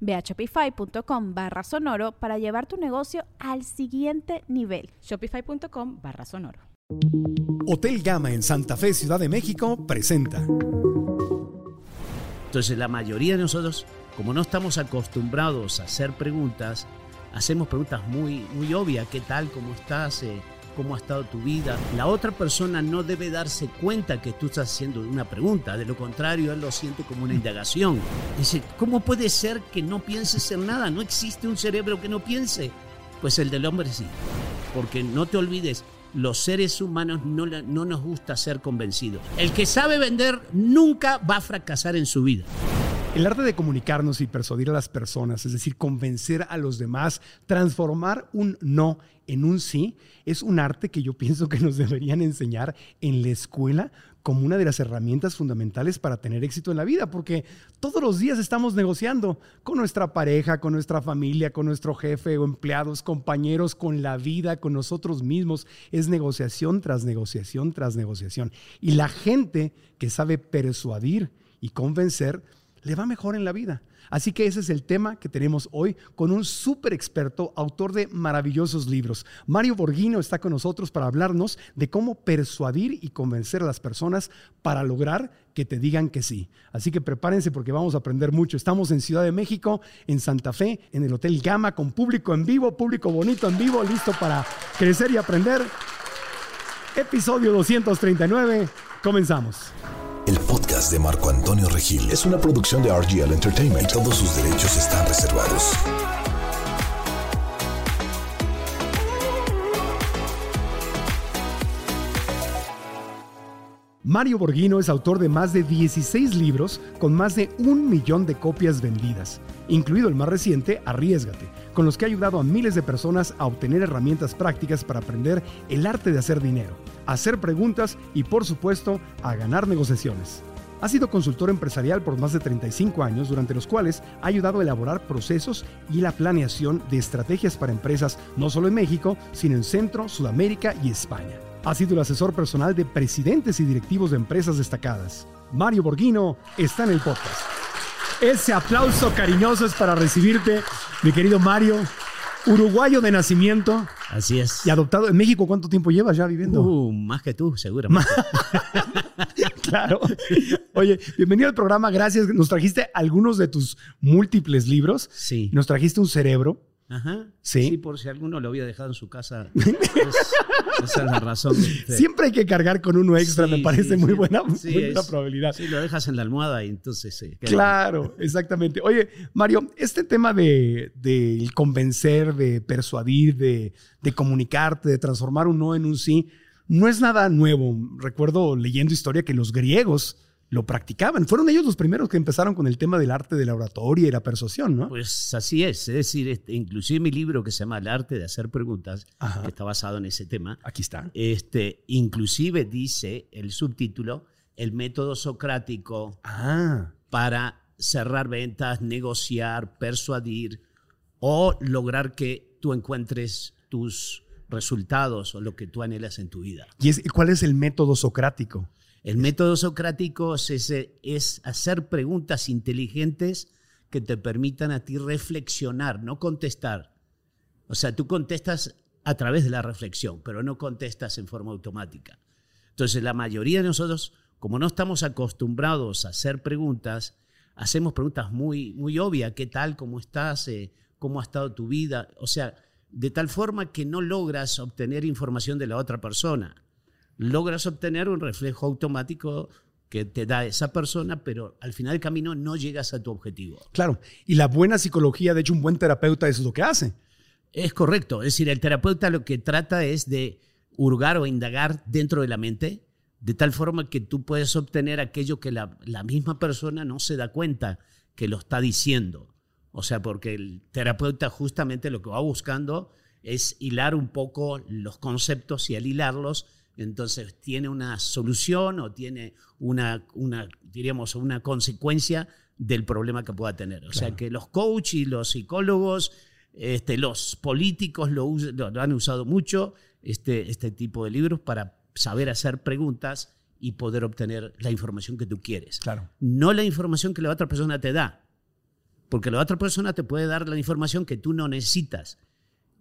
Ve a shopify.com barra sonoro para llevar tu negocio al siguiente nivel. Shopify.com barra sonoro. Hotel Gama en Santa Fe, Ciudad de México, presenta. Entonces la mayoría de nosotros, como no estamos acostumbrados a hacer preguntas, hacemos preguntas muy, muy obvias. ¿Qué tal? ¿Cómo estás? Eh, cómo ha estado tu vida. La otra persona no debe darse cuenta que tú estás haciendo una pregunta, de lo contrario, él lo siente como una indagación. Dice, ¿cómo puede ser que no pienses en nada? No existe un cerebro que no piense. Pues el del hombre sí, porque no te olvides, los seres humanos no, no nos gusta ser convencidos. El que sabe vender nunca va a fracasar en su vida. El arte de comunicarnos y persuadir a las personas, es decir, convencer a los demás, transformar un no en un sí, es un arte que yo pienso que nos deberían enseñar en la escuela como una de las herramientas fundamentales para tener éxito en la vida, porque todos los días estamos negociando con nuestra pareja, con nuestra familia, con nuestro jefe o empleados, compañeros, con la vida, con nosotros mismos. Es negociación tras negociación tras negociación. Y la gente que sabe persuadir y convencer, le va mejor en la vida. Así que ese es el tema que tenemos hoy con un súper experto, autor de maravillosos libros. Mario Borghino está con nosotros para hablarnos de cómo persuadir y convencer a las personas para lograr que te digan que sí. Así que prepárense porque vamos a aprender mucho. Estamos en Ciudad de México, en Santa Fe, en el Hotel Gama, con público en vivo, público bonito en vivo, listo para crecer y aprender. Episodio 239. Comenzamos. El podcast de Marco Antonio Regil es una producción de RGL Entertainment todos sus derechos están reservados. Mario Borghino es autor de más de 16 libros con más de un millón de copias vendidas, incluido el más reciente, Arriesgate, con los que ha ayudado a miles de personas a obtener herramientas prácticas para aprender el arte de hacer dinero hacer preguntas y por supuesto a ganar negociaciones. Ha sido consultor empresarial por más de 35 años, durante los cuales ha ayudado a elaborar procesos y la planeación de estrategias para empresas no solo en México, sino en Centro, Sudamérica y España. Ha sido el asesor personal de presidentes y directivos de empresas destacadas. Mario Borghino está en el podcast. Ese aplauso cariñoso es para recibirte, mi querido Mario. Uruguayo de nacimiento. Así es. Y adoptado. ¿En México cuánto tiempo llevas ya viviendo? Uh, más que tú, seguro. claro. Oye, bienvenido al programa. Gracias. Nos trajiste algunos de tus múltiples libros. Sí. Nos trajiste un cerebro. Ajá. Sí. por si alguno lo había dejado en su casa. esa es la razón. Siempre hay que cargar con uno extra, me parece muy buena, probabilidad. Sí, lo dejas en la almohada y entonces sí. Claro, exactamente. Oye, Mario, este tema de, convencer, de persuadir, de, de comunicarte, de transformar un no en un sí, no es nada nuevo. Recuerdo leyendo historia que los griegos lo practicaban. Fueron ellos los primeros que empezaron con el tema del arte de la oratoria y la persuasión, ¿no? Pues así es. Es decir, este, inclusive mi libro que se llama El arte de hacer preguntas, que está basado en ese tema. Aquí está. Este, inclusive dice el subtítulo, el método socrático ah. para cerrar ventas, negociar, persuadir o lograr que tú encuentres tus resultados o lo que tú anhelas en tu vida. ¿Y cuál es el método socrático? El método socrático es, hacer preguntas inteligentes que te permitan a ti reflexionar, no contestar. O sea, tú contestas a través de la reflexión, pero no contestas en forma automática. Entonces, la mayoría de nosotros, como no estamos acostumbrados a hacer preguntas, hacemos preguntas muy, muy obvias. ¿Qué tal? ¿Cómo estás? Eh, ¿Cómo ha estado tu vida? O sea, de tal forma que no logras obtener información de la otra persona. Logras obtener un reflejo automático que te da esa persona, pero al final del camino no llegas a tu objetivo. Claro. Y la buena psicología, de hecho, un buen terapeuta eso es lo que hace. Es correcto. Es decir, el terapeuta lo que trata es de hurgar o indagar dentro de la mente, de tal forma que tú puedes obtener aquello que la, la misma persona no se da cuenta que lo está diciendo. O sea, porque el terapeuta justamente lo que va buscando es hilar un poco los conceptos y al hilarlos, entonces tiene una solución o tiene una, una diríamos, una consecuencia del problema que pueda tener. O sea, que los coaches y los psicólogos, este, los políticos lo, us- lo- lo han usado mucho, este, este tipo de libros, para saber hacer preguntas y poder obtener la información que tú quieres. Claro. No la información que la otra persona te da, porque la otra persona te puede dar la información que tú no necesitas.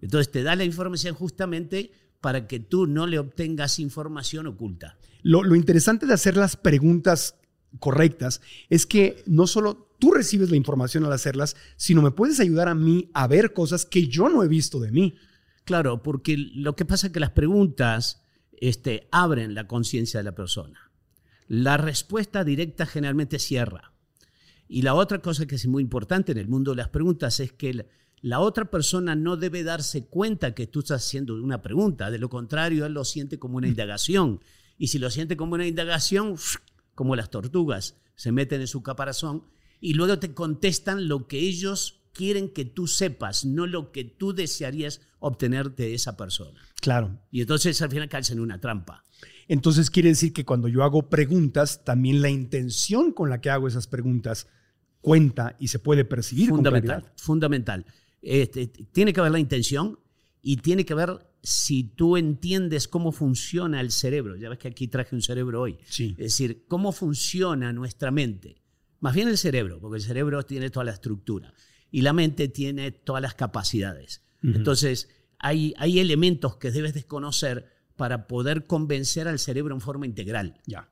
Entonces te da la información justamente para que tú no le obtengas información oculta. Lo, lo interesante de hacer las preguntas correctas es que no solo tú recibes la información al hacerlas, sino me puedes ayudar a mí a ver cosas que yo no he visto de mí. Claro, porque lo que pasa es que las preguntas este, abren la conciencia de la persona. La respuesta directa generalmente cierra. Y la otra cosa que es muy importante en el mundo de las preguntas es que la, otra persona no debe darse cuenta que tú estás haciendo una pregunta. De lo contrario, él lo siente como una indagación. Y si lo siente como una indagación, como las tortugas, se meten en su caparazón y luego te contestan lo que ellos quieren que tú sepas, no lo que tú desearías obtener de esa persona. Claro. Y entonces al final caes en una trampa. Entonces quiere decir que cuando yo hago preguntas, también la intención con la que hago esas preguntas cuenta y se puede percibir fundamental, fundamental. Este, tiene que haber la intención y tiene que ver si tú entiendes cómo funciona el cerebro. Ya ves que aquí traje un cerebro hoy. Sí. Es decir, cómo funciona nuestra mente. Más bien el cerebro, porque el cerebro tiene toda la estructura y la mente tiene todas las capacidades. Entonces, hay, hay elementos que debes desconocer para poder convencer al cerebro en forma integral. Ya.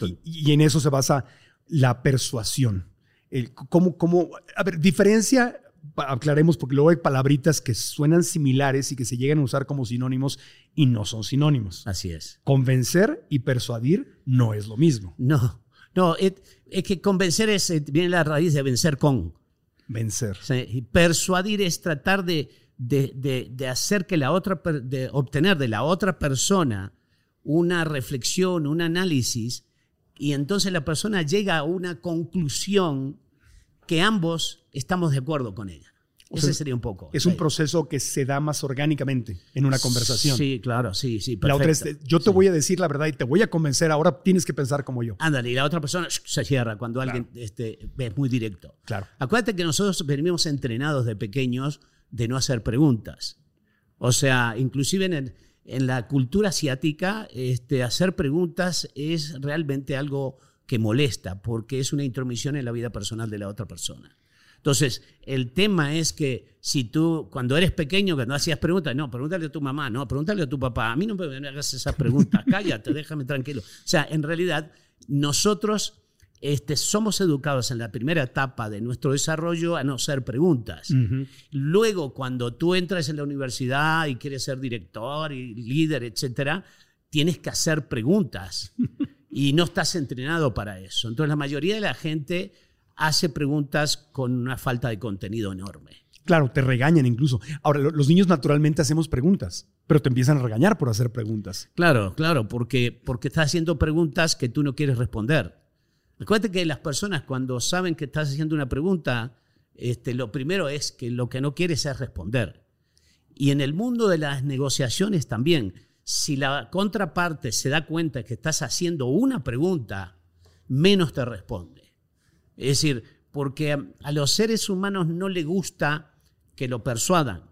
Y, y en eso se basa la persuasión. El, ¿cómo, cómo, a ver, diferencia, aclaremos, porque luego hay palabritas que suenan similares y que se llegan a usar como sinónimos y no son sinónimos. Así es. Convencer y persuadir no es lo mismo. No, no, es, es que convencer es, eh, viene la raíz de vencer con. Vencer. Sí, y persuadir es tratar de, de- de- de hacer que la otra, de obtener de la otra persona una reflexión, un análisis, y entonces la persona llega a una conclusión que ambos estamos de acuerdo con ella. O Ese sea, sería un poco. Es un sí. proceso que se da más orgánicamente en una conversación. Sí, claro, sí, sí. la otra es, perfecto. yo te voy a decir la verdad y te voy a convencer, ahora tienes que pensar como yo. Ándale, y la otra persona se cierra cuando alguien este, es muy directo. Claro. Acuérdate que nosotros venimos entrenados de pequeños de no hacer preguntas. O sea, inclusive en, el- en la cultura asiática, este, hacer preguntas es realmente algo que molesta porque es una intromisión en la vida personal de la otra persona. Entonces, el tema es que si tú, cuando eres pequeño, que no hacías preguntas, no, pregúntale a tu mamá, no, pregúntale a tu papá, a mí no me hagas esas preguntas, cállate, déjame tranquilo. O sea, en realidad, nosotros este, somos educados en la primera etapa de nuestro desarrollo a no hacer preguntas. Luego, cuando tú entras en la universidad y quieres ser director y líder, etcétera, tienes que hacer preguntas y no estás entrenado para eso. Entonces, la mayoría de la gente hace preguntas con una falta de contenido enorme. Claro, te regañan incluso. Ahora, lo- los niños naturalmente hacemos preguntas, pero te empiezan a regañar por hacer preguntas. Claro, claro, porque, porque estás haciendo preguntas que tú no quieres responder. Recuerda que las personas cuando saben que estás haciendo una pregunta, este, lo primero es que lo que no quieres es responder. Y en el mundo de las negociaciones también, si la contraparte se da cuenta que estás haciendo una pregunta, menos te responde. Es decir, porque a- los seres humanos no le gusta que lo persuadan,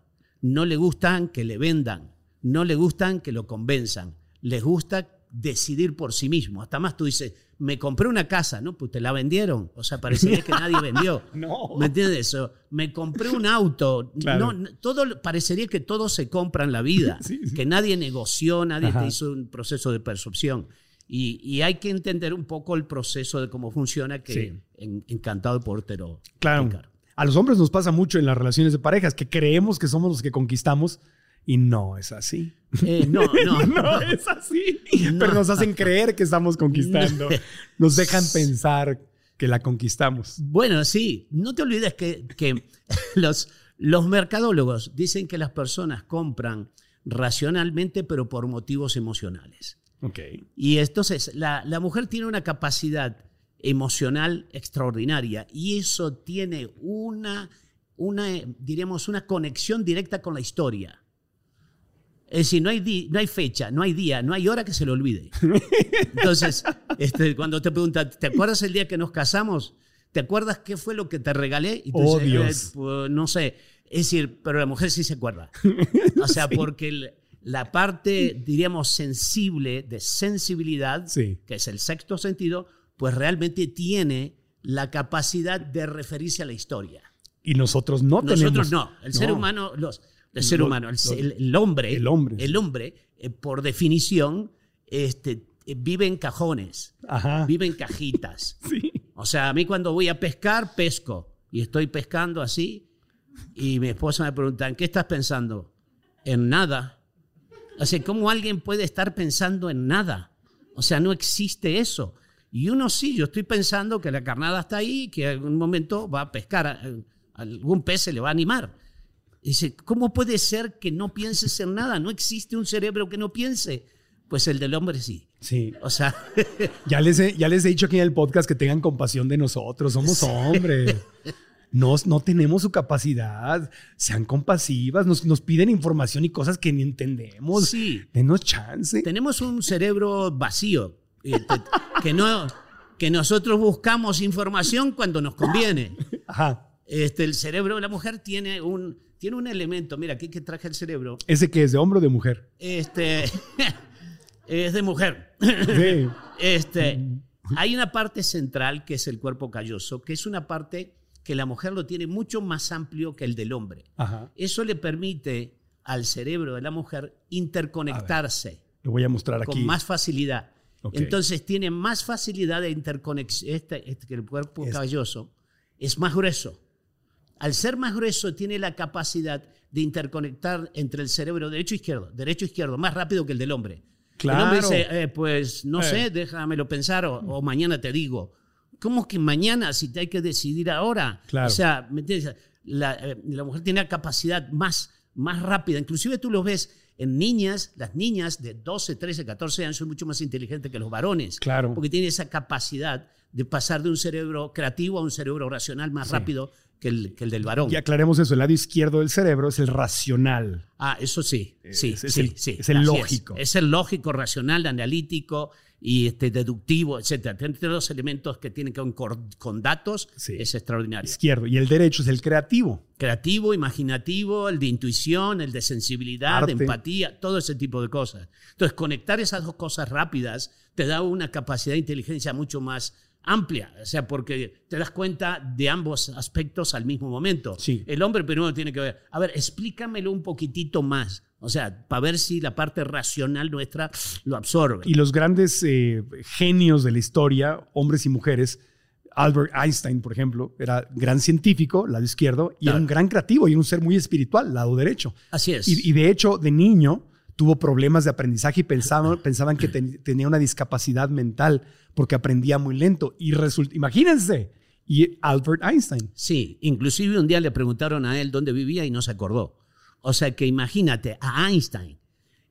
no le gustan que le vendan, no le gustan que lo convenzan, les gusta decidir por sí mismo. Hasta más tú dices, me compré una casa, ¿no? Pues te la vendieron. O sea, parecería que nadie vendió. No. ¿Me entiendes eso? Me compré un auto. Claro. No, no, todo, parecería que todo se compra en la vida, Sí, sí. que nadie negoció, nadie Ajá. te hizo un proceso de percepción. Y, y hay que entender un poco el proceso de cómo funciona, que Sí. en- encantado de podértelo Claro. explicar. A los hombres nos pasa mucho en las relaciones de parejas que creemos que somos los que conquistamos Y no es así. Eh, no, no, No es así. No. Pero nos hacen creer que estamos conquistando. Nos dejan pensar que la conquistamos. Bueno, sí, no te olvides que, que los, los mercadólogos dicen que las personas compran racionalmente, pero por motivos emocionales. Ok. Y entonces la, la mujer tiene una capacidad emocional extraordinaria y eso tiene una, una, diríamos, una conexión directa con la historia. Es decir, no hay, di- no hay fecha, no hay día, no hay hora que se le olvide. Entonces, este, cuando te preguntan, ¿te acuerdas el día que nos casamos? ¿Te acuerdas qué fue lo que te regalé? Y tú Oh, dices, Dios. "Eh, pues, no sé. Es decir, pero la mujer sí se acuerda. O sea, porque el- la parte, diríamos, sensible, de sensibilidad, Sí. que es el sexto sentido, pues realmente tiene la capacidad de referirse a la historia. Y nosotros no Nosotros tenemos. no. El ser No. humano, los, el ser Lo- humano, el, lo- el- el hombre, el hombre, el hombre, eh, por definición, este, eh, vive en cajones, Ajá. vive en cajitas. Sí. O sea, a mí cuando voy a pescar, pesco. Y estoy pescando así. Y mi esposa me pregunta, ¿en qué estás pensando? En nada. O sea, ¿cómo alguien puede estar pensando en nada? O sea, no existe eso. Y uno sí, yo estoy pensando que la carnada está ahí, que en algún momento va a pescar, a- a algún pez se le va a animar. Dice, ¿cómo puede ser que no pienses en nada? No existe un cerebro que no piense. Pues el del hombre sí. Sí. O sea, Ya les, he, ya les he dicho aquí en el podcast que tengan compasión de nosotros. Somos hombres. No, no tenemos su capacidad. Sean compasivas. Nos, nos piden información y cosas que ni entendemos. Sí. Denos chance. tenemos un cerebro vacío, eh, que, no, que nosotros buscamos información cuando nos conviene. Ajá. Este, el cerebro de la mujer tiene un, tiene un elemento, mira, aquí que traje el cerebro, ¿Ese que es de hombre o de mujer? este, es de mujer. Sí. Este, hay una parte central que es el cuerpo calloso, que es una parte que la mujer lo tiene mucho más amplio que el del hombre. Ajá. Eso le permite al cerebro de la mujer interconectarse. Lo voy a mostrar aquí. con más facilidad. Entonces tiene más facilidad de interconexión. Este, este, que el cuerpo Es- caballoso es más grueso. Al ser más grueso, tiene la capacidad de interconectar entre el cerebro derecho e izquierdo, derecho e izquierdo, más rápido que el del hombre. Claro. El hombre dice, eh, pues no Eh. sé, déjamelo pensar o, o mañana te digo. ¿Cómo que mañana si te hay que decidir ahora? Claro. O sea, ¿me entiendes? La, eh, la mujer tiene la capacidad más, más rápida. Inclusive tú lo ves en niñas, las niñas de 12, 13, 14 años son mucho más inteligentes que los varones. Claro. Porque tienen esa capacidad de pasar de un cerebro creativo a un cerebro racional más Sí. rápido que el, que el del varón. Y aclaremos eso. El lado izquierdo del cerebro es el racional. Ah, eso sí, sí, Es- es sí, el- sí. es el lógico. Es. el lógico, racional, analítico y este, deductivo, etcétera. Tiene los elementos que tienen que ver con, con datos, Sí. es extraordinario. Izquierdo. Y el derecho es el creativo. Creativo, imaginativo, el de intuición, el de sensibilidad, Arte. de empatía, todo ese tipo de cosas. Entonces, conectar esas dos cosas rápidas te da una capacidad de inteligencia mucho más amplia, o sea, porque te das cuenta de ambos aspectos al mismo momento. Sí. El hombre primero tiene que ver, a ver, explícamelo un poquitito más, o sea, para ver si la parte racional nuestra lo absorbe. Y los grandes eh, genios de la historia, hombres y mujeres, Albert Einstein, por ejemplo, era gran científico, lado izquierdo, y era un gran creativo y un ser muy espiritual, lado derecho. Así es. Y, y de hecho, de niño tuvo problemas de aprendizaje y pensaban, pensaban que ten- tenía una discapacidad mental porque aprendía muy lento. Y resulta, imagínense, y Albert Einstein. Sí, inclusive un día le preguntaron a él dónde vivía y no se acordó. O sea que imagínate a Einstein.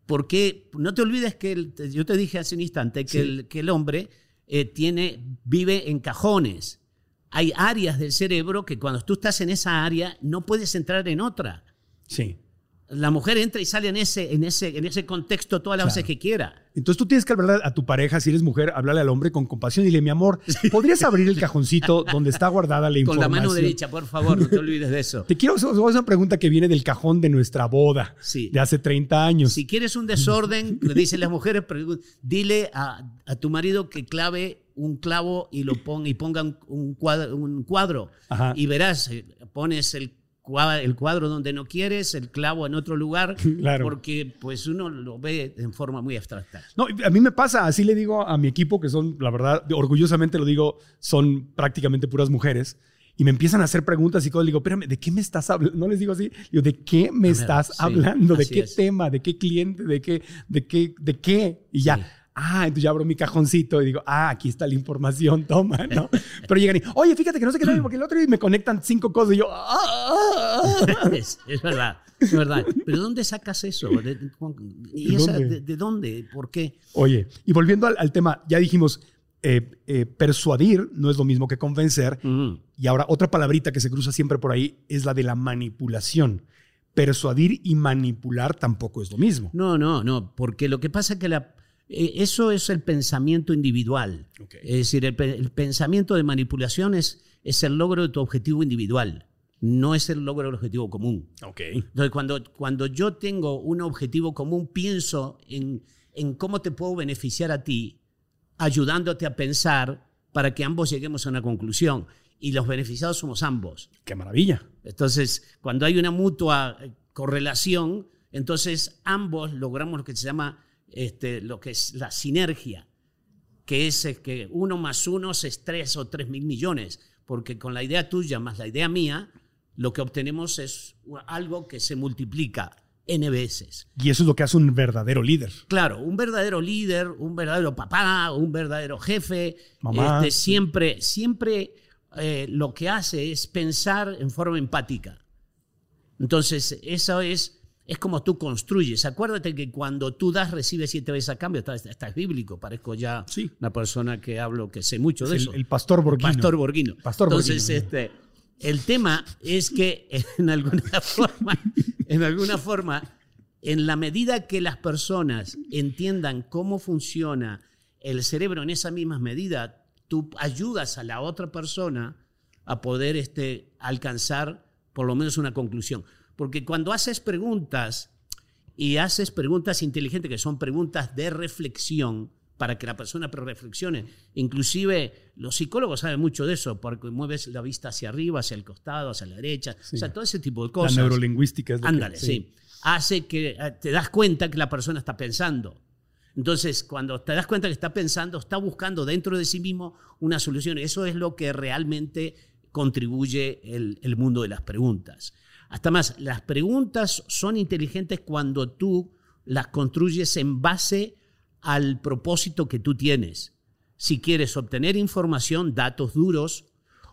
Porque no te olvides que el- yo te dije hace un instante que, Sí. el, que el hombre eh, tiene, vive en cajones. Hay áreas del cerebro que cuando tú estás en esa área no puedes entrar en otra. Sí. La mujer entra y sale en ese, en ese, en ese contexto todas las Claro. veces que quiera. Entonces tú tienes que hablarle a tu pareja, si eres mujer, hablarle al hombre con compasión y dile, mi amor, ¿podrías abrir el cajoncito donde está guardada la Con información? la mano derecha, por favor, no te olvides de eso. Te quiero hacer una pregunta que viene del cajón de nuestra boda Sí. de hace 30 años. Si quieres un desorden, le dicen las mujeres, dile a, a tu marido que clave un clavo y lo ponga y ponga un- cuadro, un cuadro Ajá. y verás, eh, pones el el cuadro donde no quieres, el clavo en otro lugar, Claro. porque pues uno lo ve en forma muy abstracta. No, a mí me pasa, así le digo a mi equipo, que son, la verdad, orgullosamente lo digo, son prácticamente puras mujeres. y me empiezan a hacer preguntas y. Le digo, espérame, ¿de qué me estás hablando? No les digo así. Digo, ¿de qué me estás sí, hablando? ¿De qué es. tema? ¿De qué cliente? ¿De qué? ¿De qué? ¿De qué? Y ya. Sí. Ah, entonces ya abro mi cajoncito y digo, ah, aquí está la información, toma, ¿no? Pero llegan y, oye, fíjate que no sé qué tal, porque el otro día me conectan cinco cosas y yo, ah, ah, ah". Es, es verdad, es verdad. Pero ¿dónde sacas eso? ¿De, de- y ¿De esa- dónde? de- de dónde? ¿Por qué? Oye, y volviendo al, al tema, ya dijimos, eh, eh, persuadir no es lo mismo que convencer. Ujú. Y ahora otra palabrita que se cruza siempre por ahí es la de la manipulación. Persuadir y manipular tampoco es lo mismo. No, no, no, porque lo que pasa es que la, eso es el pensamiento individual. Ok. Es decir, el, el pensamiento de manipulación es, es el logro de tu objetivo individual, no es el logro del objetivo común. Ok. Entonces, cuando, cuando yo tengo un objetivo común, pienso en, en cómo te puedo beneficiar a ti, ayudándote a pensar para que ambos lleguemos a una conclusión. Y los beneficiados somos ambos. Qué maravilla. Entonces, cuando hay una mutua eh, correlación, entonces ambos logramos lo que se llama este, lo que es la sinergia, que es eh, que uno más uno es tres o tres mil millones, porque con la idea tuya más la idea mía, lo que obtenemos es algo que se multiplica n veces. Y eso es lo que hace un verdadero líder. Claro, un verdadero líder, un verdadero papá, un verdadero jefe, Mamá. este, siempre, siempre eh, lo que hace es pensar en forma empática. Entonces, eso es, es como tú construyes. Acuérdate que cuando tú das, recibes siete veces a cambio. Está, está- es bíblico, parezco ya Sí. una persona que hablo, que sé mucho de Es eso. el, el pastor Borghino. Pastor Borghino. Pastor Entonces, este, el tema es que en alguna forma, en alguna forma, en la medida que las personas entiendan cómo funciona el cerebro en esa misma medida, tú ayudas a la otra persona a poder este, alcanzar por lo menos una conclusión. Porque cuando haces preguntas y haces preguntas inteligentes, que son preguntas de reflexión, para que la persona reflexione. Inclusive los psicólogos saben mucho de eso, porque mueves la vista hacia arriba, hacia el costado, hacia la derecha, o sea, todo ese tipo de La cosas. neurolingüística es lo que- Ándale, sí. Hace que eh, te das cuenta que la persona está pensando. Entonces, cuando te das cuenta que está pensando, está buscando dentro de sí mismo una solución. Eso es lo que realmente contribuye el, el mundo de las preguntas. Hasta más, las preguntas son inteligentes cuando tú las construyes en base al propósito que tú tienes. Si quieres obtener información, datos duros,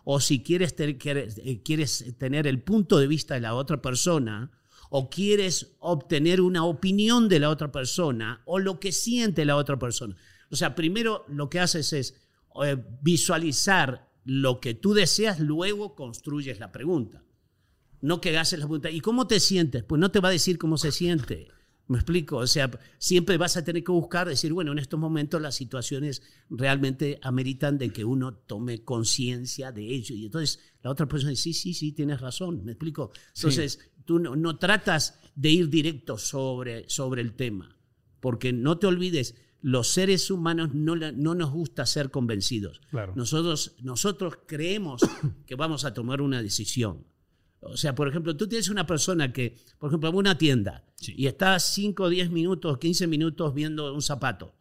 o si eh, quieres tener el punto de vista de la otra persona, o quieres obtener una opinión de la otra persona, o lo que siente la otra persona. O sea, primero lo que haces es eh, visualizar lo que tú deseas, luego construyes la pregunta. No que haces la pregunta, ¿y cómo te sientes? Pues no te va a decir cómo se siente. ¿Me explico? O sea, siempre vas a tener que buscar, decir, bueno, en estos momentos las situaciones realmente ameritan de que uno tome conciencia de ello. Y entonces la otra persona dice, sí, sí, sí, tienes razón. ¿Me explico? Entonces tú no, no tratas de ir directo sobre, sobre el tema, porque no te olvides, los seres humanos no, la- no nos gusta ser convencidos. Claro. Nosotros, nosotros creemos que vamos a tomar una decisión. O sea, por ejemplo, tú tienes una persona que, por ejemplo, va a una tienda y está 5, 10 minutos, 15 minutos viendo un zapato.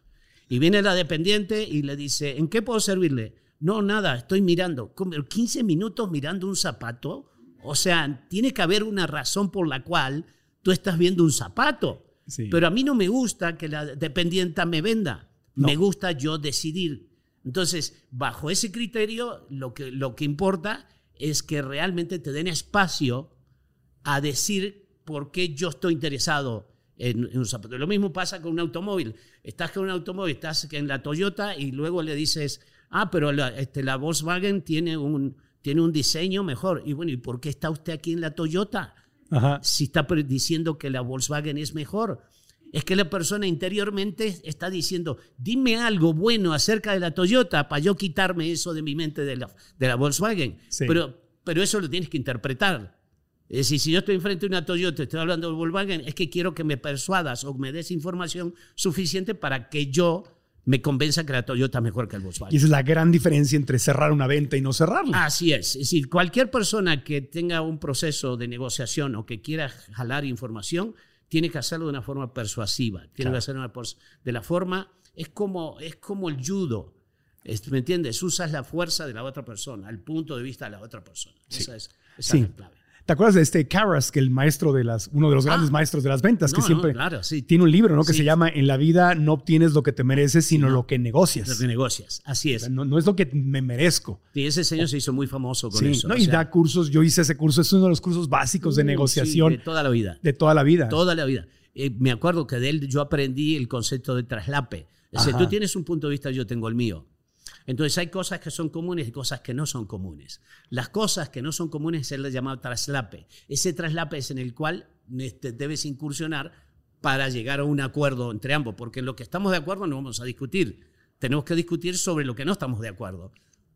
Y viene la dependiente y le dice, ¿en qué puedo servirle? No, nada, estoy mirando. ¿Cómo? 15 minutos mirando un zapato. O sea, tiene que haber una razón por la cual tú estás viendo un zapato. Sí. Pero a mí no me gusta que la dependienta me venda. No. Me gusta yo decidir. Entonces, bajo ese criterio, lo que, lo que importa es que realmente te den espacio a decir por qué yo estoy interesado en, en un zapato. Lo mismo pasa con un automóvil. Estás con un automóvil, estás en la Toyota y luego le dices, ah, pero la, este, la Volkswagen tiene un, tiene un diseño mejor. Y bueno, ¿y por qué está usted aquí en la Toyota? Ajá. si está diciendo que la Volkswagen es mejor. Es que la persona interiormente está diciendo, dime algo bueno acerca de la Toyota para yo quitarme eso de mi mente de la, de la Volkswagen. Sí. Pero, pero eso lo tienes que interpretar. Es decir, si yo estoy enfrente de una Toyota y estoy hablando de Volkswagen, es que quiero que me persuadas o me des información suficiente para que yo me convenza que la Toyota es mejor que el Volkswagen. Y esa es la gran diferencia entre cerrar una venta y no cerrarla. Así es. Es decir, cualquier persona que tenga un proceso de negociación o que quiera jalar información, tiene que hacerlo de una forma persuasiva. Tiene Claro. que hacerlo de una de la forma. Es como, es como el judo. Es- ¿Me entiendes? Usas la fuerza de la otra persona, el punto de vista de la otra persona. Esa es, esa Sí. es la clave. ¿Te acuerdas de este Carras, que el maestro de las, uno de los grandes Ah. maestros de las ventas, que no, siempre claro, sí. tiene un libro, ¿no? Que se llama En la vida no obtienes lo que te mereces, sino no. lo que negocias. Lo que negocias. Así O es. sea, No, no es lo que me merezco. Y ese señor se hizo muy famoso con Sí, eso. ¿no? o y sea, da cursos, yo hice ese curso, es uno de los cursos básicos de uh, negociación de toda la vida. de toda la vida. Toda la vida. Eh, me acuerdo que de él yo aprendí el concepto de traslape. Es decir, tú tienes un punto de vista, yo tengo el mío. Entonces hay cosas que son comunes y cosas que no son comunes. Las cosas que no son comunes es el llamado traslape. Ese traslape es en el cual este, debes incursionar para llegar a un acuerdo entre ambos, porque en lo que estamos de acuerdo no vamos a discutir. Tenemos que discutir sobre lo que no estamos de acuerdo.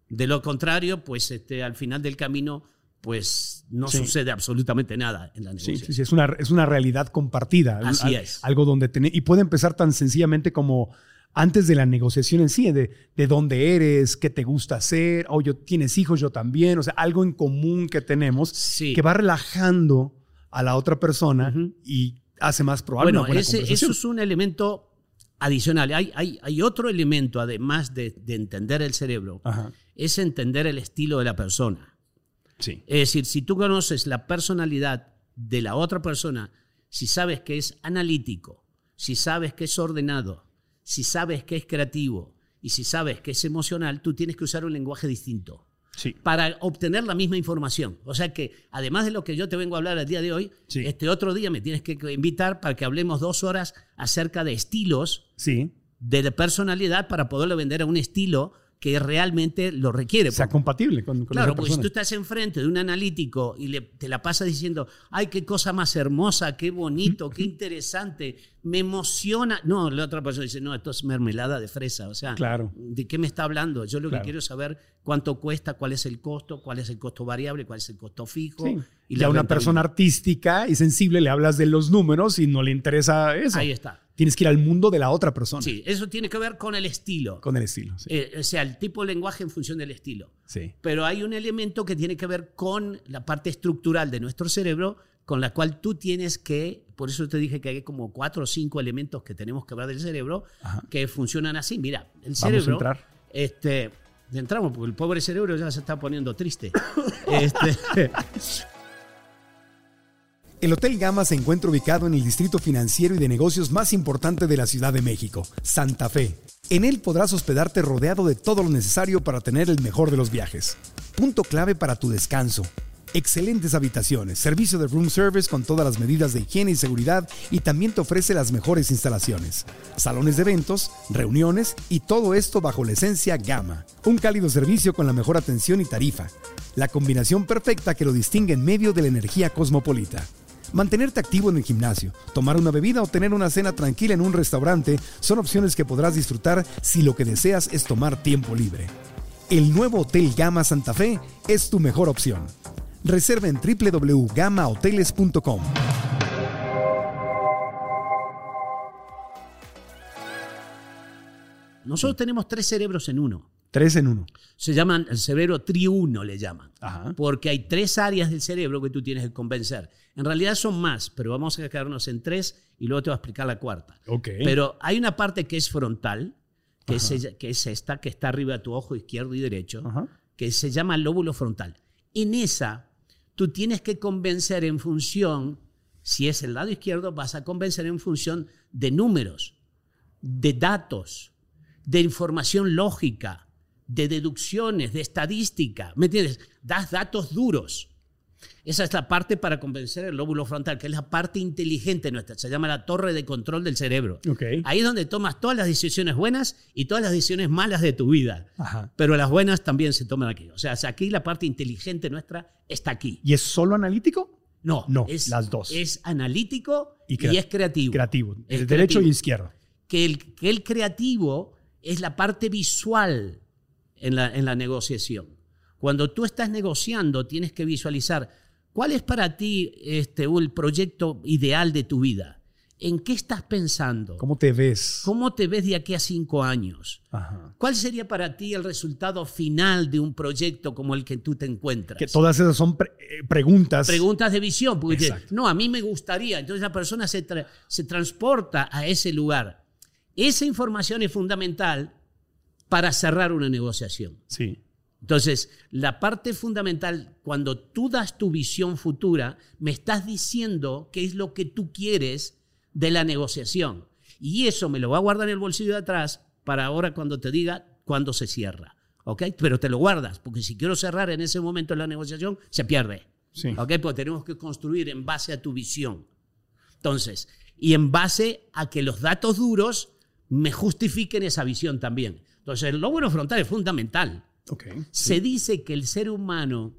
De lo contrario, pues este, al final del camino, pues no Sí. sucede absolutamente nada en la Sí, negociación. sí, sí, es una, es una realidad compartida. Así Al- es. Algo donde tener, y puede empezar tan sencillamente como antes de la negociación en sí, de, de dónde eres, qué te gusta hacer, o yo tienes hijos, yo también, o sea, algo en común que tenemos Sí. que va relajando a la otra persona Ujú. y hace más probable Bueno, una ese- eso es un elemento adicional. Hay, hay, hay otro elemento, además de, de entender el cerebro, Ajá. es entender el estilo de la persona. Sí. Es decir, si tú conoces la personalidad de la otra persona, si sabes que es analítico, si sabes que es ordenado, si sabes que es creativo y si sabes que es emocional, tú tienes que usar un lenguaje distinto Sí. para obtener la misma información. O sea que, además de lo que yo te vengo a hablar el día de hoy, Sí. este otro día me tienes que invitar para que hablemos dos horas acerca de estilos Sí. de personalidad para poderle vender a un estilo que realmente lo requiere. Sea compatible con, con Claro, porque si tú estás enfrente de un analítico y le- te la pasas diciendo, ay, qué cosa más hermosa, qué bonito, qué interesante, me emociona. No, la otra persona dice, no, esto es mermelada de fresa. O sea, Claro. ¿de qué me está hablando? Yo lo Claro. que quiero es saber cuánto cuesta, cuál es el costo, cuál es el costo variable, cuál es el costo fijo. Sí. Y Y a una persona artística y sensible le hablas de los números y no le interesa eso. Ahí está. Tienes que ir al mundo de la otra persona. Sí, eso tiene que ver con el estilo. Con el estilo. Sí. Eh, o sea, el tipo de lenguaje en función del estilo. sí. Pero hay un elemento que tiene que ver con la parte estructural de nuestro cerebro, con la cual tú tienes que, por eso te dije que hay como cuatro o cinco elementos que tenemos que ver del cerebro Ajá. que funcionan así. Mira, el Vamos a cerebro. entrar. Este, entramos, porque el pobre cerebro ya se está poniendo triste. Este, El Hotel Gama se encuentra ubicado en el distrito financiero y de negocios más importante de la Ciudad de México, Santa Fe. En él podrás hospedarte rodeado de todo lo necesario para tener el mejor de los viajes. Punto clave para tu descanso. Excelentes habitaciones, servicio de room service con todas las medidas de higiene y seguridad y también te ofrece las mejores instalaciones. Salones de eventos, reuniones y todo esto bajo la esencia Gama. Un cálido servicio con la mejor atención y tarifa. La combinación perfecta que lo distingue en medio de la energía cosmopolita. Mantenerte activo en el gimnasio, tomar una bebida o tener una cena tranquila en un restaurante son opciones que podrás disfrutar si lo que deseas es tomar tiempo libre. El nuevo Hotel Gama Santa Fe es tu mejor opción. Reserva en www.gamahoteles.com. nosotros tenemos tres cerebros en uno. Tres en uno. Se llaman el cerebro triuno, le llaman. Ajá. Porque hay tres áreas del cerebro que tú tienes que convencer. En realidad son más, pero vamos a quedarnos en tres y luego te voy a explicar la cuarta. Ok. Pero hay una parte que es frontal, que es, ella- que es esta, que está arriba de tu ojo izquierdo y derecho, Ajá. que se llama lóbulo frontal. En esa, tú tienes que convencer en función, si es el lado izquierdo, vas a convencer en función de números, de datos, de información lógica, de deducciones, de estadística. ¿Me entiendes? Das datos duros. Esa es la parte para convencer el lóbulo frontal, que es la parte inteligente nuestra. Se llama la torre de control del cerebro. Ok. Ahí es donde tomas todas las decisiones buenas y todas las decisiones malas de tu vida. Ajá. Pero las buenas también se toman aquí. O sea, aquí la parte inteligente nuestra está aquí. ¿Y es solo analítico? No, No, es, las dos. Es analítico Y es creativo. Creativo. Es El derecho creativo. y izquierdo. Que el, que el creativo es la parte visual en la, en la negociación. Cuando tú estás negociando, tienes que visualizar cuál es para ti este, el proyecto ideal de tu vida. ¿En qué estás pensando? ¿Cómo te ves? ¿Cómo te ves de aquí a cinco años? Ajá. ¿Cuál sería para ti el resultado final de un proyecto como el que tú te encuentras? Que todas esas son pre- eh, preguntas. Preguntas de visión, porque Exacto. no, a mí me gustaría. Entonces la persona se, tra- se transporta a ese lugar. Esa información es fundamental para cerrar una negociación. Sí. Entonces, la parte fundamental, cuando tú das tu visión futura, me estás diciendo qué es lo que tú quieres de la negociación. Y eso me lo voy a guardar en el bolsillo de atrás para ahora cuando te diga cuándo se cierra. ¿Ok? Pero te lo guardas, porque si quiero cerrar en ese momento la negociación, se pierde. Sí. ¿Ok? Porque tenemos que construir en base a tu visión. Entonces, y en base a que los datos duros me justifiquen esa visión también. Entonces, el lóbulo frontal es fundamental. Ok. Se dice que el ser humano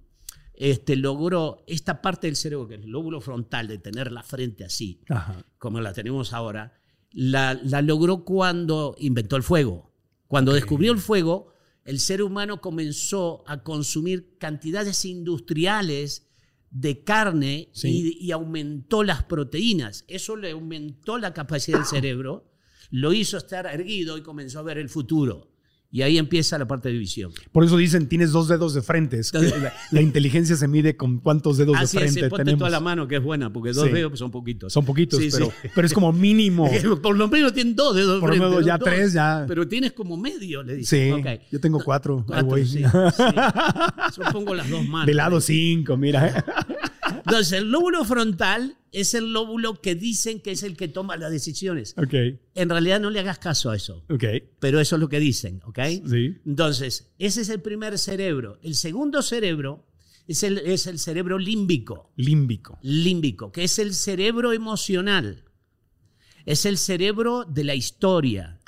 este, logró esta parte del cerebro, que es el lóbulo frontal, de tener la frente así, Ajá. como la tenemos ahora, la, la logró cuando inventó el fuego. Cuando descubrió el fuego, el ser humano comenzó a consumir cantidades industriales de carne Sí. y, y aumentó las proteínas. Eso le aumentó la capacidad del cerebro, lo hizo estar erguido y comenzó a ver el futuro. Y ahí empieza la parte de visión. Por eso dicen, tienes dos dedos de frente. Es que la, la inteligencia se mide con cuántos dedos Así de es, frente ponte tenemos. toda la mano que es buena, porque dos Sí. dedos son poquitos. Son poquitos, Sí, pero, sí. pero es como mínimo. Por lo menos tienen dos dedos. de Por lo frente, menos ya dos. tres, ya. Pero tienes como medio, le Sí, dicen. Ok. yo tengo cuatro. Ahí Cuatro, voy. sí, sí. Yo pongo las dos manos. De lado cinco, mira. Entonces, el lóbulo frontal es el lóbulo que dicen que es el que toma las decisiones. ok, En realidad no le hagas caso a eso, ok. pero eso es lo que dicen, ¿ok? Sí. Entonces, ese es el primer cerebro. El segundo cerebro es el, es el cerebro límbico. Límbico. límbico, que es el cerebro emocional, es el cerebro de la historia,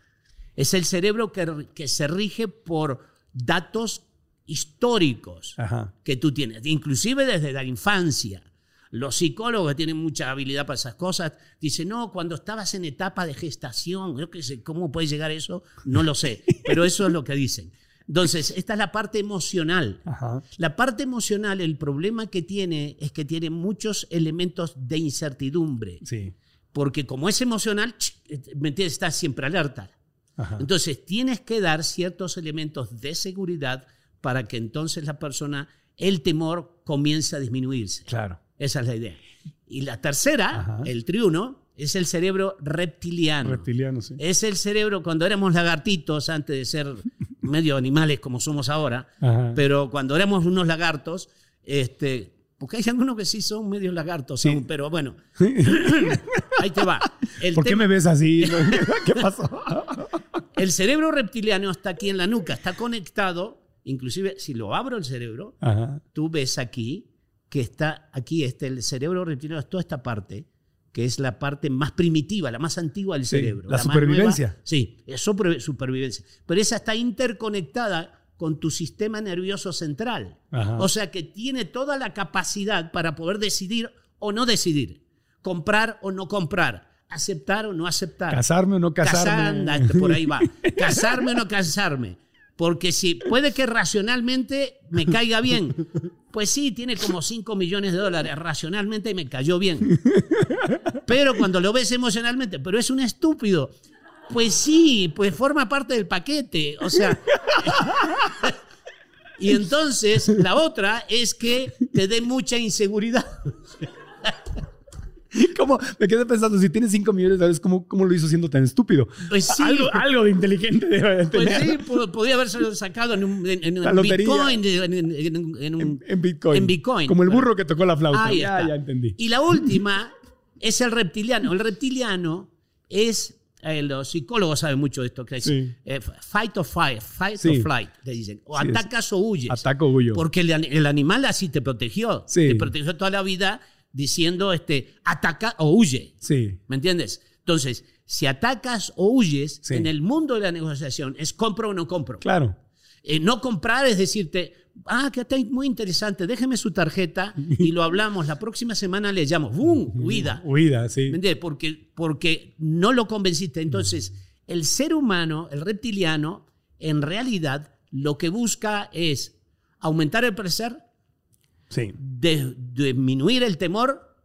es el cerebro que, que se rige por datos históricos Ajá. que tú tienes, inclusive desde la infancia. Los psicólogos que tienen mucha habilidad para esas cosas dicen, no, cuando estabas en etapa de gestación, yo qué sé, ¿cómo puede llegar eso? No lo sé, pero eso es lo que dicen. Entonces, esta es la parte emocional. Ajá. La parte emocional, el problema que tiene es que tiene muchos elementos de incertidumbre, Sí. porque como es emocional, ch, ¿me entiendes? Estás siempre alerta. Ajá. Entonces, tienes que dar ciertos elementos de seguridad para que entonces la persona, el temor comience a disminuirse. Claro. Esa es la idea. Y la tercera, Ajá. el triuno, es el cerebro reptiliano. Reptiliano, sí. Es el cerebro cuando éramos lagartitos, antes de ser medio animales como somos ahora, Ajá. pero cuando éramos unos lagartos, este, porque hay algunos que sí son medio lagartos, Sí. aún, pero bueno, ahí te va. El, ¿Por qué me ves así? ¿Qué pasó? el cerebro reptiliano está aquí en la nuca, está conectado, inclusive si lo abro el cerebro, Ajá. tú ves aquí que está aquí, este, el cerebro reptiliano es toda esta parte, que es la parte más primitiva, la más antigua del Sí, cerebro. la supervivencia. nueva. sí, es super- supervivencia. Pero esa está interconectada con tu sistema nervioso central. Ajá. O sea que tiene toda la capacidad para poder decidir o no decidir, comprar o no comprar, aceptar o no aceptar. ¿Casarme o no casarme? Casar- anda, por ahí va. Casarme o no casarme. Porque si puede que racionalmente me caiga bien. Pues sí, tiene como 5 millones de dólares. Racionalmente me cayó bien. Pero cuando lo ves emocionalmente, pero es un estúpido. Pues sí, pues forma parte del paquete. O sea. Y entonces la otra es que te dé mucha inseguridad. ¿Cómo? Me quedé pensando, si tiene 5 millones de dólares, ¿cómo, ¿cómo lo hizo siendo tan estúpido? Pues sí. Algo, algo de inteligente debe de Pues tener. sí, po- podía haberse sacado en, un, en, en La un lotería. Bitcoin. En, en- un- Bitcoin. Bitcoin. Como el burro que tocó la flauta. Ahí ya, está. ya entendí. Y la última es el reptiliano. El reptiliano es, eh, los psicólogos saben mucho de esto, que es Sí. eh, fight or flight, fight Sí. or flight, le dicen. O Sí, atacas o huyes. Ataco huyo. Porque el, el animal así te protegió. Sí. Te protegió toda la vida diciendo este, ataca o huye. Sí. ¿Me entiendes? Entonces, si atacas o huyes, Sí. en el mundo de la negociación es compro o no compro. Claro. Eh, no comprar es decirte, ah, que está muy interesante, déjeme su tarjeta y lo hablamos. La próxima semana le llamo, ¡bum! Huida. Huida, sí. ¿Me entiendes? Porque, porque no lo convenciste. Entonces, el ser humano, el reptiliano, en realidad lo que busca es aumentar el placer, Sí. de- disminuir el temor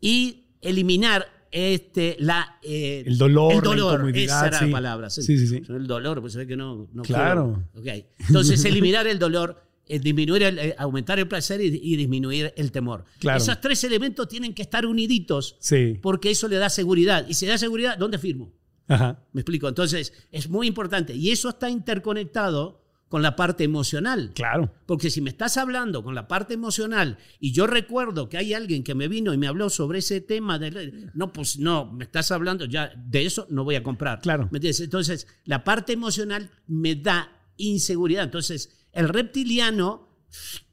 y eliminar este, la, eh, El dolor, el la dolor. incomodidad, Esa era sí. la palabra. Sí, sí, sí. El dolor, pues se ve que no, no Claro. quiero. Ok. Entonces, eliminar el dolor, eh, disminuir el, eh, aumentar el placer y, y disminuir el temor. Claro. Esos tres elementos tienen que estar uniditos Sí. porque eso le da seguridad. Y si da seguridad, ¿dónde firmo? Ajá. ¿Me explico? Entonces, es muy importante. Y eso está interconectado con la parte emocional. Claro. Porque si me estás hablando con la parte emocional y yo recuerdo que hay alguien que me vino y me habló sobre ese tema, de, no, pues no, me estás hablando ya de eso, no voy a comprar. Claro. ¿Me entiendes? Entonces, la parte emocional me da inseguridad. Entonces, el reptiliano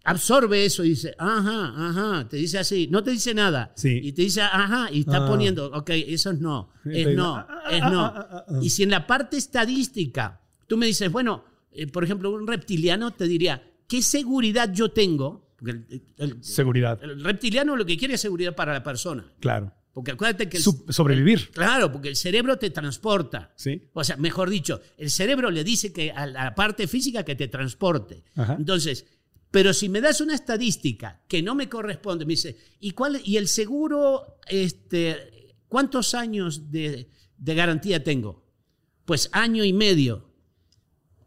absorbe eso y dice, ajá, ajá, te dice así, no te dice nada. Sí. Y te dice, ajá, y está Ah. poniendo, ok, eso es no, es no, dice, ah, es ah, no. ah, ah, ah. Y si en la parte estadística tú me dices, bueno, eh, por ejemplo, un reptiliano te diría, ¿qué seguridad yo tengo? Porque el, el- Seguridad. el reptiliano lo que quiere es seguridad para la persona. Claro. Porque acuérdate que... el- Sub- sobrevivir. Claro, porque el cerebro te transporta. Sí. O sea, mejor dicho, el cerebro le dice que a la parte física que te transporte. Ajá. Entonces, pero si me das una estadística que no me corresponde, me dice, ¿y cuál y el seguro este cuántos años de, de garantía tengo? Pues año y medio.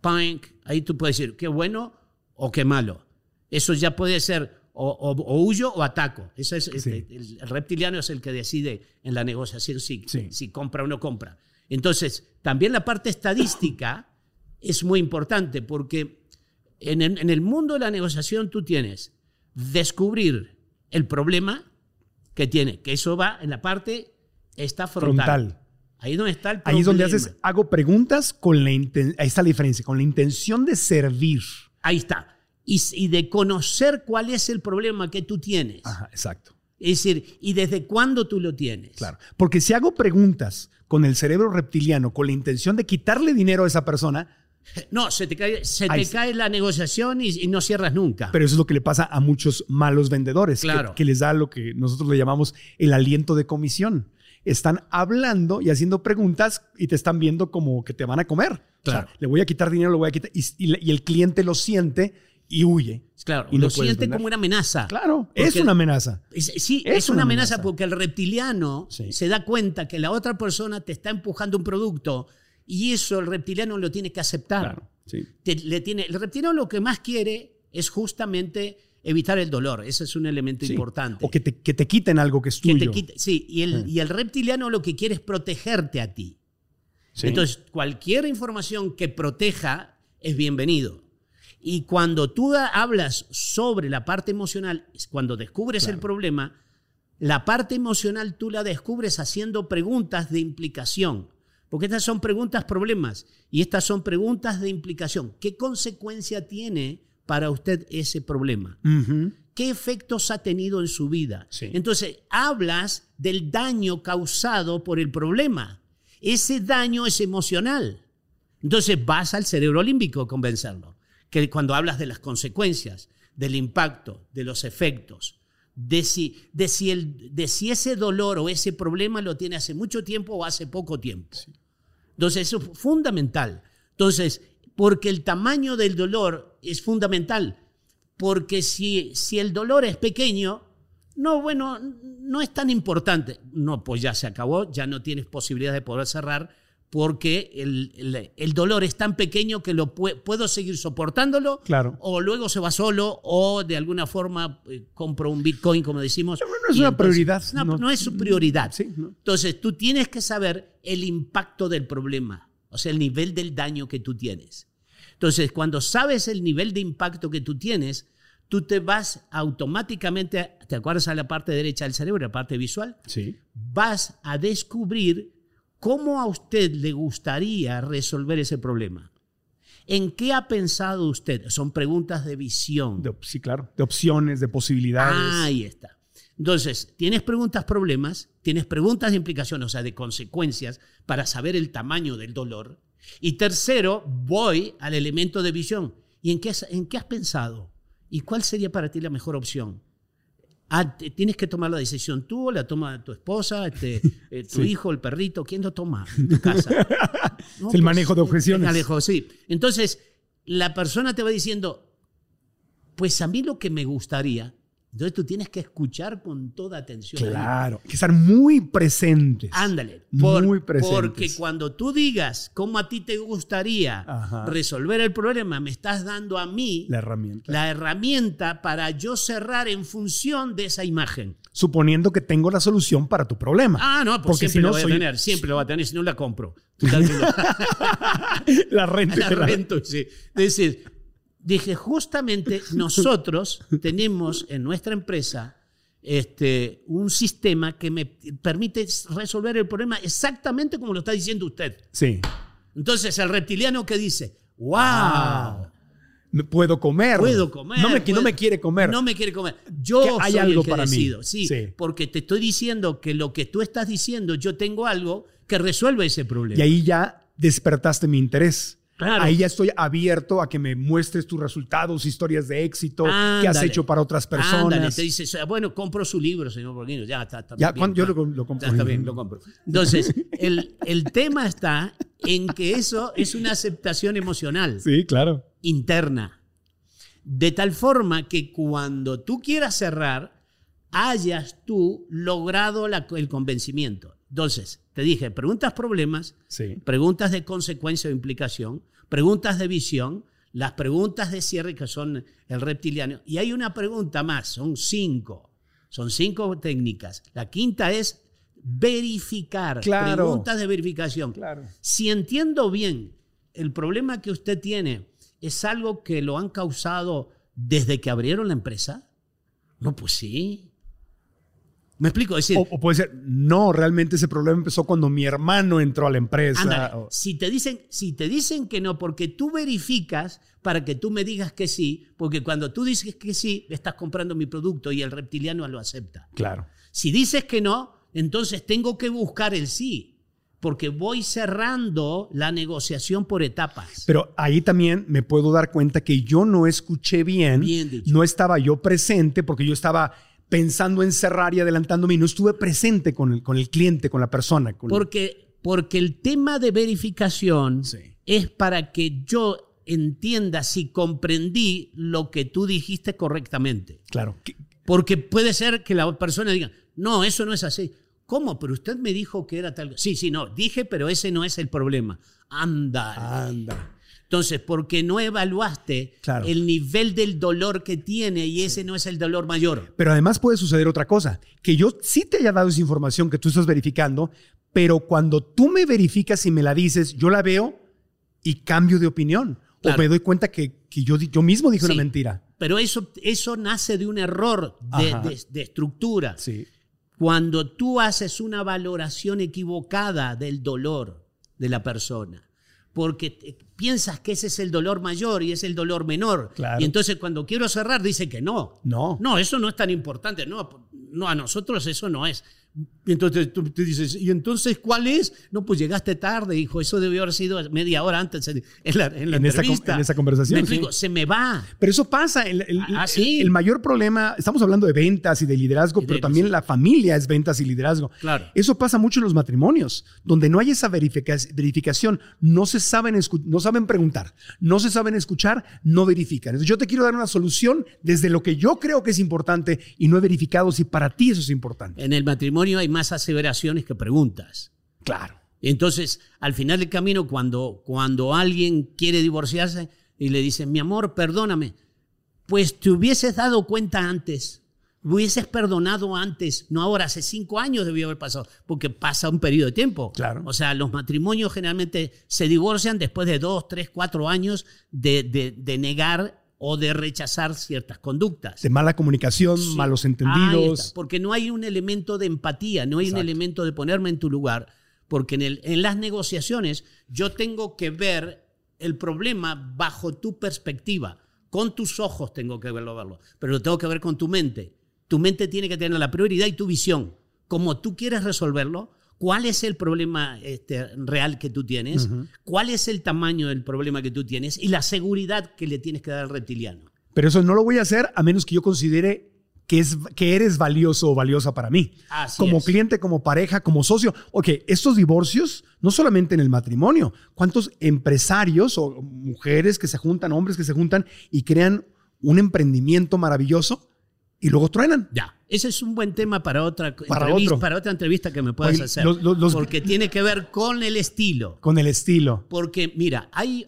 Pink, ahí tú puedes decir, qué bueno o qué malo. Eso ya puede ser o, o- o huyo o ataco. Eso es, este, el, el reptiliano es el que decide en la negociación si, Sí. si compra o no compra. Entonces, también la parte estadística es muy importante porque en el, en el mundo de la negociación tú tienes descubrir el problema que tiene, que eso va en la parte está frontal. Frontal. Ahí donde está el problema. Ahí es donde haces, hago preguntas con la intención, ahí está la diferencia, con la intención de servir. Ahí está. Y, y de conocer cuál es el problema que tú tienes. Ajá, exacto. Es decir, y desde cuándo tú lo tienes. Claro. Porque si hago preguntas con el cerebro reptiliano, con la intención de quitarle dinero a esa persona, No, se te cae, se te cae la negociación y, y no cierras nunca. pero eso es lo que le pasa a muchos malos vendedores, que- Claro. que, les da lo que nosotros le llamamos el aliento de comisión. Están hablando y haciendo preguntas y te están viendo como que te van a comer. O sea, Claro. le voy a quitar dinero, le voy a quitar. Y, y le- y el cliente lo siente y huye. claro, y lo siente vender. como una amenaza. Claro, es una amenaza. Es- sí, Es es, una una amenaza, amenaza. porque el reptiliano Sí. se da cuenta que la otra persona te está empujando un producto y eso el reptiliano lo tiene que aceptar. Claro, sí. Te- le tiene, el reptiliano lo que más quiere es justamente evitar el dolor. Ese es un elemento Sí. importante. O que te, que te quiten algo que es Que tuyo. te quite- sí, y el, y el reptiliano lo que quiere es protegerte a ti. Sí. Entonces, cualquier información que proteja es bienvenido. Y cuando tú hablas sobre la parte emocional, cuando descubres el problema, la parte emocional tú la descubres haciendo preguntas de implicación. Porque estas son preguntas problemas y estas son preguntas de implicación. ¿Qué consecuencia tiene para usted ese problema? ¿Qué efectos ha tenido en su vida? Sí. Entonces, hablas del daño causado por el problema. Ese daño es emocional. Entonces, vas al cerebro límbico a convencerlo. Que cuando hablas de las consecuencias, del impacto, de los efectos, de si, de si, el, de si ese dolor o ese problema lo tiene hace mucho tiempo o hace poco tiempo. Entonces, eso es fundamental. Entonces, porque el tamaño del dolor es fundamental. Porque si, si el dolor es pequeño, no, bueno, no es tan importante. No, pues ya se acabó, ya no tienes posibilidad de poder cerrar porque el, el- el dolor es tan pequeño que lo pue- puedo seguir soportándolo Claro. o luego se va solo o de alguna forma eh, compro un Bitcoin, como decimos. Pero no es una prioridad, No, no. no es su prioridad. Sí, ¿no? Entonces, tú tienes que saber el impacto del problema, o sea, el nivel del daño que tú tienes. Entonces, cuando sabes el nivel de impacto que tú tienes, tú te vas automáticamente, ¿te acuerdas a la parte derecha del cerebro, la parte visual? Sí. Vas a descubrir cómo a usted le gustaría resolver ese problema. ¿En qué ha pensado usted? Son preguntas de visión. De sí, claro. De opciones, de posibilidades. Ahí está. Entonces, tienes preguntas, problemas, tienes preguntas de implicación, o sea, de consecuencias, para saber el tamaño del dolor. Y tercero, voy al elemento de visión. ¿Y en qué has, en qué has pensado? ¿Y cuál sería para ti la mejor opción? Ah, tienes que tomar la decisión tú, la toma tu esposa, este, eh, tu Sí. hijo, el perrito, ¿quién lo toma en tu casa? No, Es el manejo de el objeciones. manejo, sí. Entonces, la persona te va diciendo, pues a mí lo que me gustaría, Entonces tú tienes que escuchar con toda atención. Claro. Hay que estar muy presentes. Ándale. Muy presentes. Porque cuando tú digas cómo a ti te gustaría Ajá. resolver el problema, me estás dando a mí La herramienta. la herramienta para yo cerrar en función de esa imagen. Suponiendo que tengo la solución para tu problema. Ah, no, pues Porque siempre si no lo voy soy- a tener, siempre lo va a tener, si no la compro. La renta. la rento, sí. Es decir, dije, justamente nosotros tenemos en nuestra empresa este, un sistema que me permite resolver el problema exactamente como lo está diciendo usted. Sí. Entonces, el reptiliano que dice, wow, Me puedo comer. puedo comer. No me, no puedo- me quiere comer. No me quiere comer. Yo Que hay soy algo el que para mí. decido. Sí, Sí. porque te estoy diciendo que lo que tú estás diciendo, yo tengo algo que resuelve ese problema. Y ahí ya despertaste mi interés. Claro. Ahí ya estoy abierto a que me muestres tus resultados, historias de éxito, qué has Ándale. hecho para otras personas. Ándale, te dice, bueno, compro su libro, señor Borghino. Ya está, está Ya, bien, yo está. lo- lo compro. Ya está bien, lo compro. Entonces, el, el tema está en que eso es una aceptación emocional Sí, claro. interna. De tal forma que cuando tú quieras cerrar, hayas tú logrado la- el convencimiento. Entonces, te dije, preguntas problemas, Sí. preguntas de consecuencia o implicación, preguntas de visión, las preguntas de cierre que son el reptiliano. Y hay una pregunta más, son cinco. Son cinco técnicas. La quinta es verificar. Claro. Preguntas de verificación. Claro. Si entiendo bien, el problema que usted tiene es algo que lo han causado desde que abrieron la empresa. No, pues sí. Me explico, es decir, O, o puede ser, no, realmente ese problema empezó cuando mi hermano entró a la empresa. O- si te dicen, si te dicen que no, porque tú verificas para que tú me digas que sí, porque cuando tú dices que sí, estás comprando mi producto y el reptiliano lo acepta. Claro. Si dices que no, entonces tengo que buscar el sí, porque voy cerrando la negociación por etapas. Pero ahí también me puedo dar cuenta que yo no escuché bien, no estaba yo presente porque yo estaba pensando en cerrar y adelantándome y no estuve presente con el, con el cliente, con la persona. con- Porque, porque el tema de verificación Sí. es para que yo entienda si comprendí lo que tú dijiste correctamente. Claro. Que- Porque puede ser que la persona diga, no, eso no es así. ¿Cómo? Pero usted me dijo que era tal. Sí, sí, no, dije, pero ese no es el problema. Anda. Anda. Entonces, porque no evaluaste Claro. el nivel del dolor que tiene y ese no es el dolor mayor. Pero además puede suceder otra cosa, que yo sí te haya dado esa información que tú estás verificando, pero cuando tú me verificas y me la dices, yo la veo y cambio de opinión. Claro. O me doy cuenta que, que yo, yo mismo dije Sí. una mentira. Pero eso, eso nace de un error de, de- de estructura. Sí. Cuando tú haces una valoración equivocada del dolor de la persona, porque piensas que ese es el dolor mayor y es el dolor menor. Claro. Y entonces cuando quiero cerrar dice que no. No. No, eso no es tan importante. No, no a nosotros eso no es. Y entonces tú te dices, ¿y entonces cuál es? No, pues llegaste tarde, hijo. Eso debió haber sido media hora antes en la, en la En esa entrevista. en esa conversación, Me explico, sí. se me va. Pero eso pasa. El, el- Ah, sí. el mayor problema, estamos hablando de ventas y de liderazgo, Y de- pero también sí. la familia es ventas y liderazgo. Claro. Eso pasa mucho en los matrimonios, donde no hay esa verifica- verificación, no se saben, escu- no saben preguntar, no se saben escuchar, no verifican. Entonces, yo te quiero dar una solución desde lo que yo creo que es importante y no he verificado si para ti eso es importante. En el matrimonio hay más aseveraciones que preguntas. Claro. Entonces, al final del camino, cuando, cuando alguien quiere divorciarse y le dice, mi amor, perdóname, pues te hubieses dado cuenta antes, hubieses perdonado antes, no ahora, hace cinco años debió haber pasado, porque pasa un periodo de tiempo. Claro. O sea, los matrimonios generalmente se divorcian después de dos, tres, cuatro años de, de- de negar o de rechazar ciertas conductas. De mala comunicación, Sí. malos entendidos. porque no hay un elemento de empatía, no hay Exacto. un elemento de ponerme en tu lugar, porque en, el- en las negociaciones yo tengo que ver el problema bajo tu perspectiva, con tus ojos tengo que verlo, verlo, pero lo tengo que ver con tu mente. Tu mente tiene que tener la prioridad y tu visión. Como tú quieres resolverlo, ¿cuál es el problema este, real que tú tienes? ¿Cuál es el tamaño del problema que tú tienes? Y la seguridad que le tienes que dar al reptiliano. Pero eso no lo voy a hacer a menos que yo considere que, es, que eres valioso o valiosa para mí. Así como es. cliente, como pareja, como socio. Ok, estos divorcios, no solamente en el matrimonio, ¿cuántos empresarios o mujeres que se juntan, hombres que se juntan y crean un emprendimiento maravilloso y luego truenan. Ya, ese es un buen tema para otra, Para entrevista, otro. para otra entrevista que me puedas Oye, hacer. los- los- los- porque tiene que ver con el estilo. Con el estilo. Porque, mira, hay,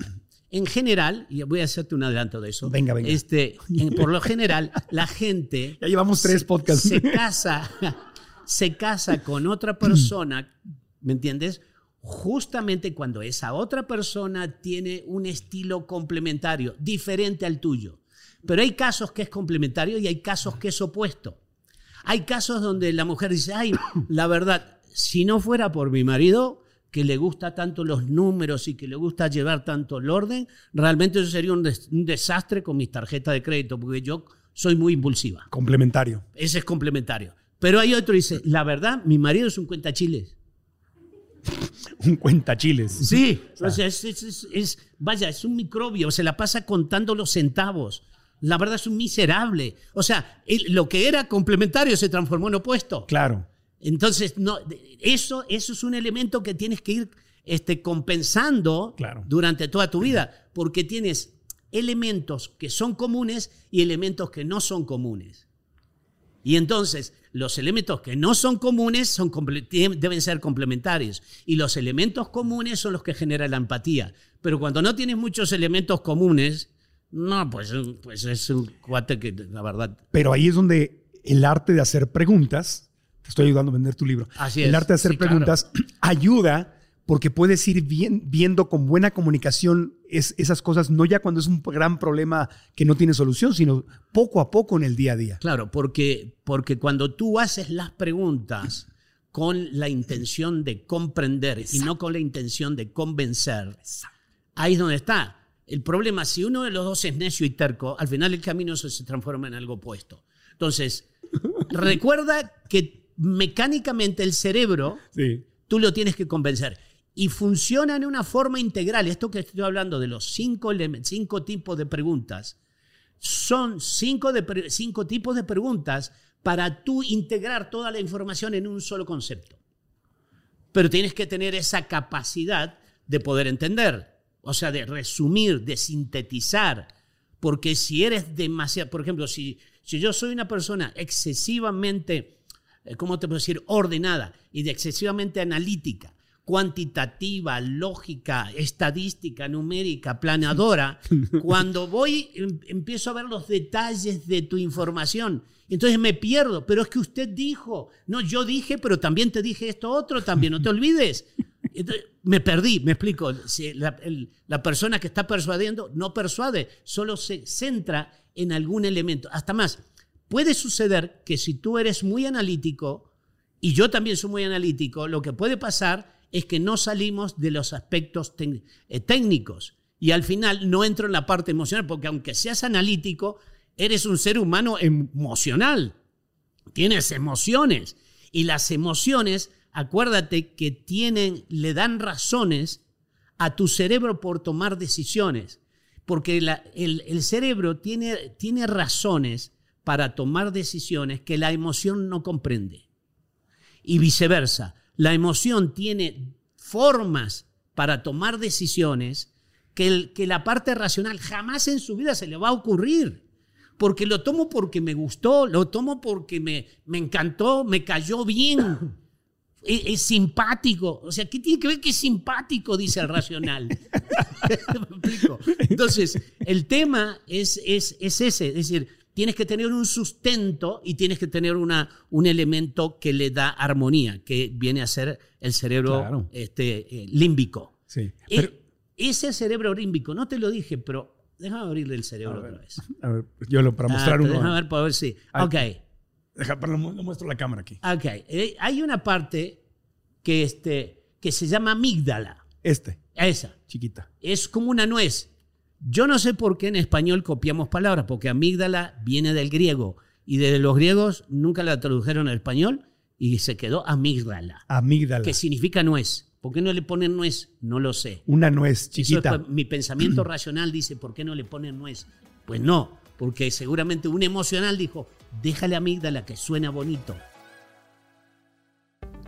en general, y voy a hacerte un adelanto de eso. Venga, venga. Este, en- por lo general, la gente Ya llevamos tres podcasts. se casa, se casa con otra persona, ¿me entiendes? Justamente cuando esa otra persona tiene un estilo complementario, diferente al tuyo. Pero hay casos que es complementario y hay casos que es opuesto. Hay casos donde la mujer dice, ay, la verdad, si no fuera por mi marido, que le gusta tanto los números y que le gusta llevar tanto el orden, realmente eso sería un, des- un desastre con mis tarjetas de crédito, porque yo soy muy impulsiva. Complementario. Ese es complementario. Pero hay otro que dice, la verdad, mi marido es un cuenta chiles. Un cuenta chiles. Sí, o sea, es, es- es- es- vaya, es un microbio, se la pasa contando los centavos. La verdad es un miserable. O sea, lo que era complementario se transformó en opuesto. Claro. Entonces, no, eso, eso es un elemento que tienes que ir este, compensando Claro. durante toda tu vida, porque tienes elementos que son comunes y elementos que no son comunes. Y entonces, los elementos que no son comunes son, deben ser complementarios. Y los elementos comunes son los que generan la empatía. Pero cuando no tienes muchos elementos comunes, no, pues, pues es un cuate que, la verdad, Pero ahí es donde el arte de hacer preguntas, te estoy ayudando a vender tu libro, Así el es. arte de hacer Sí, claro. preguntas ayuda porque puedes ir bien- viendo con buena comunicación es- esas cosas, no ya cuando es un gran problema que no tiene solución, sino poco a poco en el día a día. Claro, porque, porque cuando tú haces las preguntas con la intención de comprender y no con la intención de convencer, ahí es donde está. El problema, si uno de los dos es necio y terco, al final el camino se, se transforma en algo opuesto. Entonces, recuerda que mecánicamente el cerebro Sí. tú lo tienes que convencer. Y funciona en una forma integral. Esto que estoy hablando de los cinco, cinco tipos de preguntas, son cinco, de cinco tipos de preguntas para tú integrar toda la información en un solo concepto. Pero tienes que tener esa capacidad de poder entender, o sea, de resumir, de sintetizar. Porque si eres demasiado, por ejemplo, si, si yo soy una persona excesivamente, eh, ¿cómo te puedo decir?, ordenada y de excesivamente analítica, cuantitativa, lógica, estadística, numérica, planeadora, cuando voy em- empiezo a ver los detalles de tu información. Entonces me pierdo, pero es que usted dijo, no, yo dije, pero también te dije esto otro, también, no te olvides. Me perdí, me explico. La, la persona que está persuadiendo no persuade, solo se centra en algún elemento. Hasta más, puede suceder que si tú eres muy analítico, y yo también soy muy analítico, lo que puede pasar es que no salimos de los aspectos eh, técnicos y al final no entro en la parte emocional, porque aunque seas analítico, eres un ser humano emocional, tienes emociones y las emociones, acuérdate que tienen, le dan razones a tu cerebro por tomar decisiones, porque el, el cerebro tiene, tiene razones para tomar decisiones que la emoción no comprende y viceversa. La emoción tiene formas para tomar decisiones que, el- que la parte racional jamás en su vida se le va a ocurrir. Porque lo tomo porque me gustó, lo tomo porque me, me encantó, me cayó bien. Es, es simpático. O sea, ¿qué tiene que ver que es simpático? Dice el racional. Entonces, el tema es, es, es ese. Es decir, tienes que tener un sustento y tienes que tener una, un elemento que le da armonía, que viene a ser el cerebro Claro. este, eh, límbico. Sí. E- ese cerebro límbico, no te lo dije, pero déjame abrirle el cerebro otra vez. a ver, yo lo, para Ah, mostrar te uno. Déjame ver para ver si. Ah. Ok. Deja, lo, lo muestro a la cámara aquí. Ok, eh, hay una parte que, este, que se llama amígdala. Este, Esa. chiquita. Es como una nuez. Yo no sé por qué en español copiamos palabras, porque amígdala viene del griego y de los griegos nunca la tradujeron al español y se quedó amígdala, Amígdala. que significa nuez. ¿Por qué no le ponen nuez? No lo sé. Una nuez Eso chiquita. es, mi pensamiento racional dice, ¿por qué no le ponen nuez? Pues no, porque seguramente un emocional dijo, déjale amígdala que suena bonito.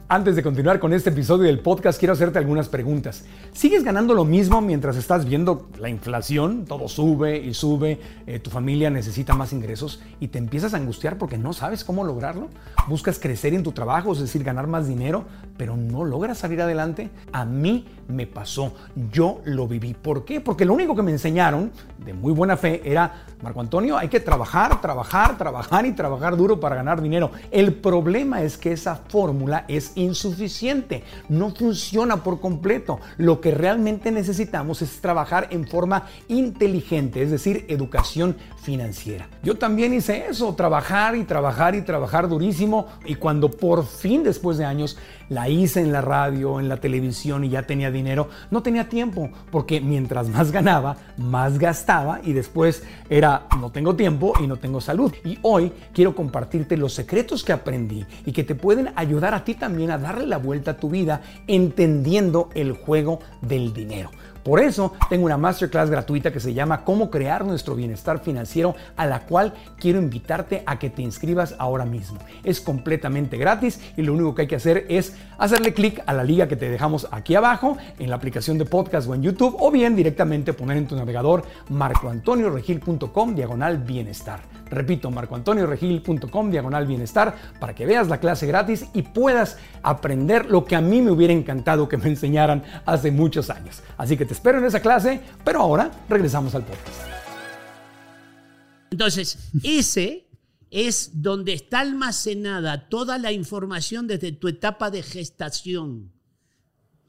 Antes de continuar con este episodio del podcast, quiero hacerte algunas preguntas. ¿Sigues ganando lo mismo mientras estás viendo la inflación? Todo sube y sube, eh, tu familia necesita más ingresos y te empiezas a angustiar porque no sabes cómo lograrlo. Buscas crecer en tu trabajo, es decir, ganar más dinero, pero no logras salir adelante. A mí me pasó, yo lo viví. ¿Por qué? Porque lo único que me enseñaron de muy buena fe era, Marco Antonio, hay que trabajar, trabajar, trabajar y trabajar duro para ganar dinero. El problema es que esa fórmula es insuficiente, no funciona por completo. Lo que realmente necesitamos es trabajar en forma inteligente, es decir, educación financiera. Yo también hice eso, trabajar y trabajar y trabajar durísimo y cuando por fin después de años la hice en la radio, en la televisión y ya tenía dinero, no tenía tiempo porque mientras más ganaba, más gastaba y después era no tengo tiempo y no tengo salud. Y hoy quiero compartirte los secretos que aprendí y que te pueden ayudar a ti también a darle la vuelta a tu vida entendiendo el juego del dinero. Por eso tengo una masterclass gratuita que se llama Cómo crear nuestro bienestar financiero, a la cual quiero invitarte a que te inscribas ahora mismo. Es completamente gratis y lo único que hay que hacer es hacerle clic a la liga que te dejamos aquí abajo en la aplicación de podcast o en YouTube o bien directamente poner en tu navegador marcoantonioregil.com diagonal bienestar. Repito, marcoantonioregil.com diagonal bienestar para que veas la clase gratis y puedas aprender lo que a mí me hubiera encantado que me enseñaran hace muchos años. Así que espero en esa clase, pero ahora regresamos al podcast. Entonces, ese es donde está almacenada toda la información desde tu etapa de gestación.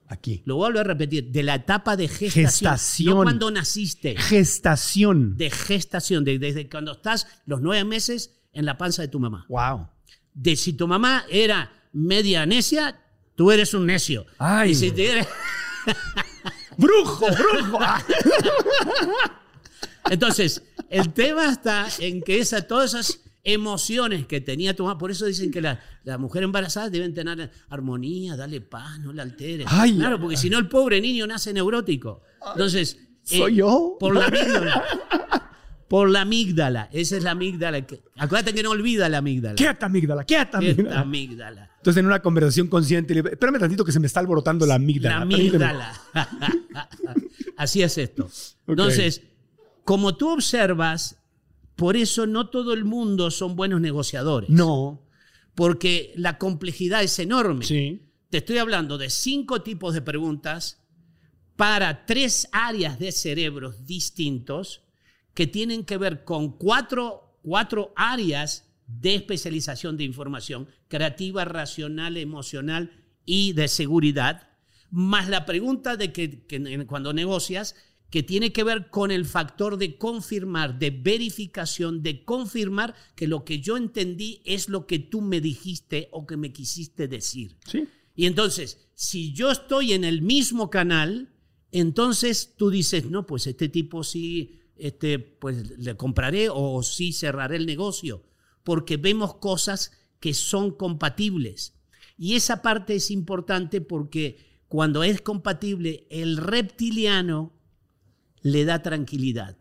Aquí. Lo vuelvo a repetir, de la etapa de gestación. Gestación. No cuando naciste. Gestación. De gestación, de- desde cuando estás los nueve meses en la panza de tu mamá. Wow. De si tu mamá era media necia, tú eres un necio. Ay. Y si te eres- Brujo, brujo. Entonces, el tema está en que esa, todas esas emociones que tenía tu mamá, por eso dicen que la, la mujer embarazada deben tener armonía, darle paz, no la alteres. Ay. claro, porque si no el pobre niño nace neurótico. Entonces, eh, ¿Soy yo? Por la amígdala. Por la amígdala. Esa es la amígdala. acuérdate que no olvida la amígdala. Quieta, amígdala, quieta, amígdala. amígdala. Entonces, en una conversación consciente, espérame tantito que se me está alborotando la amígdala. La permíteme". amígdala. Así es esto. Entonces, como tú observas, por eso no todo el mundo son buenos negociadores. No. Porque la complejidad es enorme. Sí. Te estoy hablando de cinco tipos de preguntas para tres áreas de cerebros distintos que tienen que ver con cuatro, cuatro áreas de especialización de información, creativa, racional, emocional y de seguridad, más la pregunta de que, que cuando negocias, que tiene que ver con el factor de confirmar, de verificación, de confirmar que lo que yo entendí es lo que tú me dijiste o que me quisiste decir. Sí. Y entonces, si yo estoy en el mismo canal, entonces tú dices, no, pues este tipo sí, este, pues le compraré o sí cerraré el negocio, porque vemos cosas que son compatibles. Y esa parte es importante porque cuando es compatible, el reptiliano le da tranquilidad,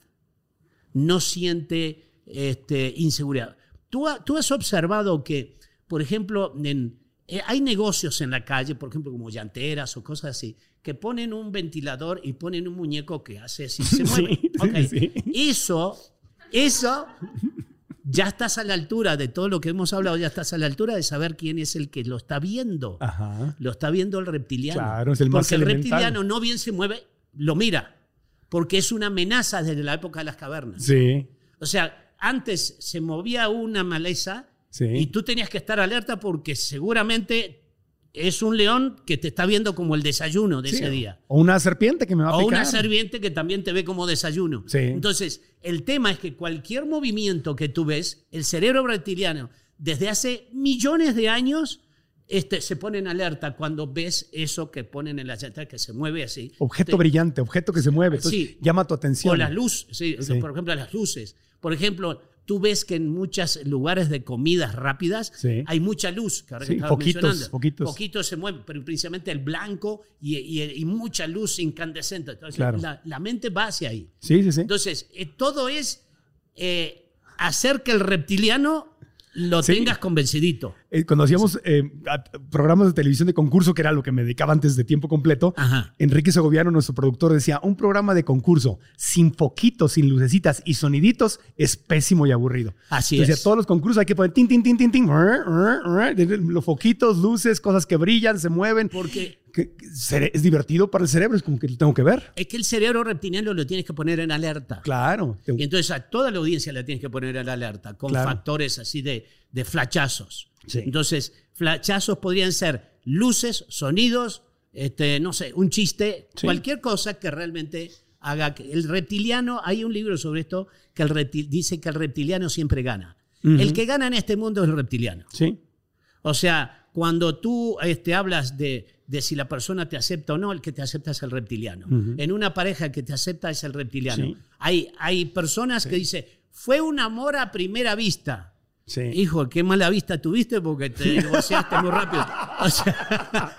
no siente este, inseguridad. ¿Tú, tú has observado que, por ejemplo, eh, hay negocios en la calle, por ejemplo, como llanteras o cosas así, que ponen un ventilador y ponen un muñeco que hace así, se mueve. Sí, sí, Ok. sí. Eso, eso, ya estás a la altura de todo lo que hemos hablado, ya estás a la altura de saber quién es el que lo está viendo. Ajá. Lo está viendo el reptiliano. Claro, es el más Porque el reptiliano no bien se mueve, lo mira. Porque es una amenaza desde la época de las cavernas. Sí. O sea, antes se movía una maleza y tú tenías que estar alerta porque seguramente es un león que te está viendo como el desayuno de Sí. ese día. O una serpiente que me va a O picar. una serpiente que también te ve como desayuno. Sí. Entonces, el tema es que cualquier movimiento que tú ves, el cerebro reptiliano, desde hace millones de años, este, se pone en alerta cuando ves eso que ponen en la llanta, que se mueve así. Objeto Te- brillante, objeto que se mueve. Entonces, Sí. llama tu atención. O las luces, sí, Sí. por ejemplo, las luces. Por ejemplo, tú ves que en muchos lugares de comidas rápidas Sí. hay mucha luz. Que Sí, mencionando. foquitos. Poquitos se mueven, pero principalmente el blanco y, y- y mucha luz incandescente. Entonces, Claro. la, la mente va hacia ahí. Sí, sí, sí. Entonces, eh, todo es eh, hacer que el reptiliano lo Sí. tengas convencidito. Eh, cuando hacíamos eh, programas de televisión de concurso, que era lo que me dedicaba antes de tiempo completo, Ajá. Enrique Segoviano, nuestro productor, decía, un programa de concurso sin foquitos, sin lucecitas y soniditos es pésimo y aburrido. Así Entonces, es. a todos los concursos hay que poner tin, tin, tin, tin, tin, los foquitos, luces, cosas que brillan, se mueven. Porque Que- es divertido para el cerebro, es como que lo tengo que ver. es que el cerebro reptiliano lo tienes que poner en alerta. Claro. Te- Y entonces a toda la audiencia la tienes que poner en alerta con Claro. factores así de, de flachazos. Sí. Entonces, flachazos podrían ser luces, sonidos, este, no sé, un chiste, Sí. cualquier cosa que realmente haga que el reptiliano, hay un libro sobre esto que el reptil- dice que el reptiliano siempre gana. El que gana en este mundo es el reptiliano. Sí. O sea, cuando tú este, hablas de, de si la persona te acepta o no, el que te acepta es el reptiliano. Ujú. En una pareja el que te acepta es el reptiliano. Sí. Hay, hay personas que dicen, fue un amor a primera vista. Sí. Hijo, qué mala vista tuviste porque te divorciaste muy rápido. O sea,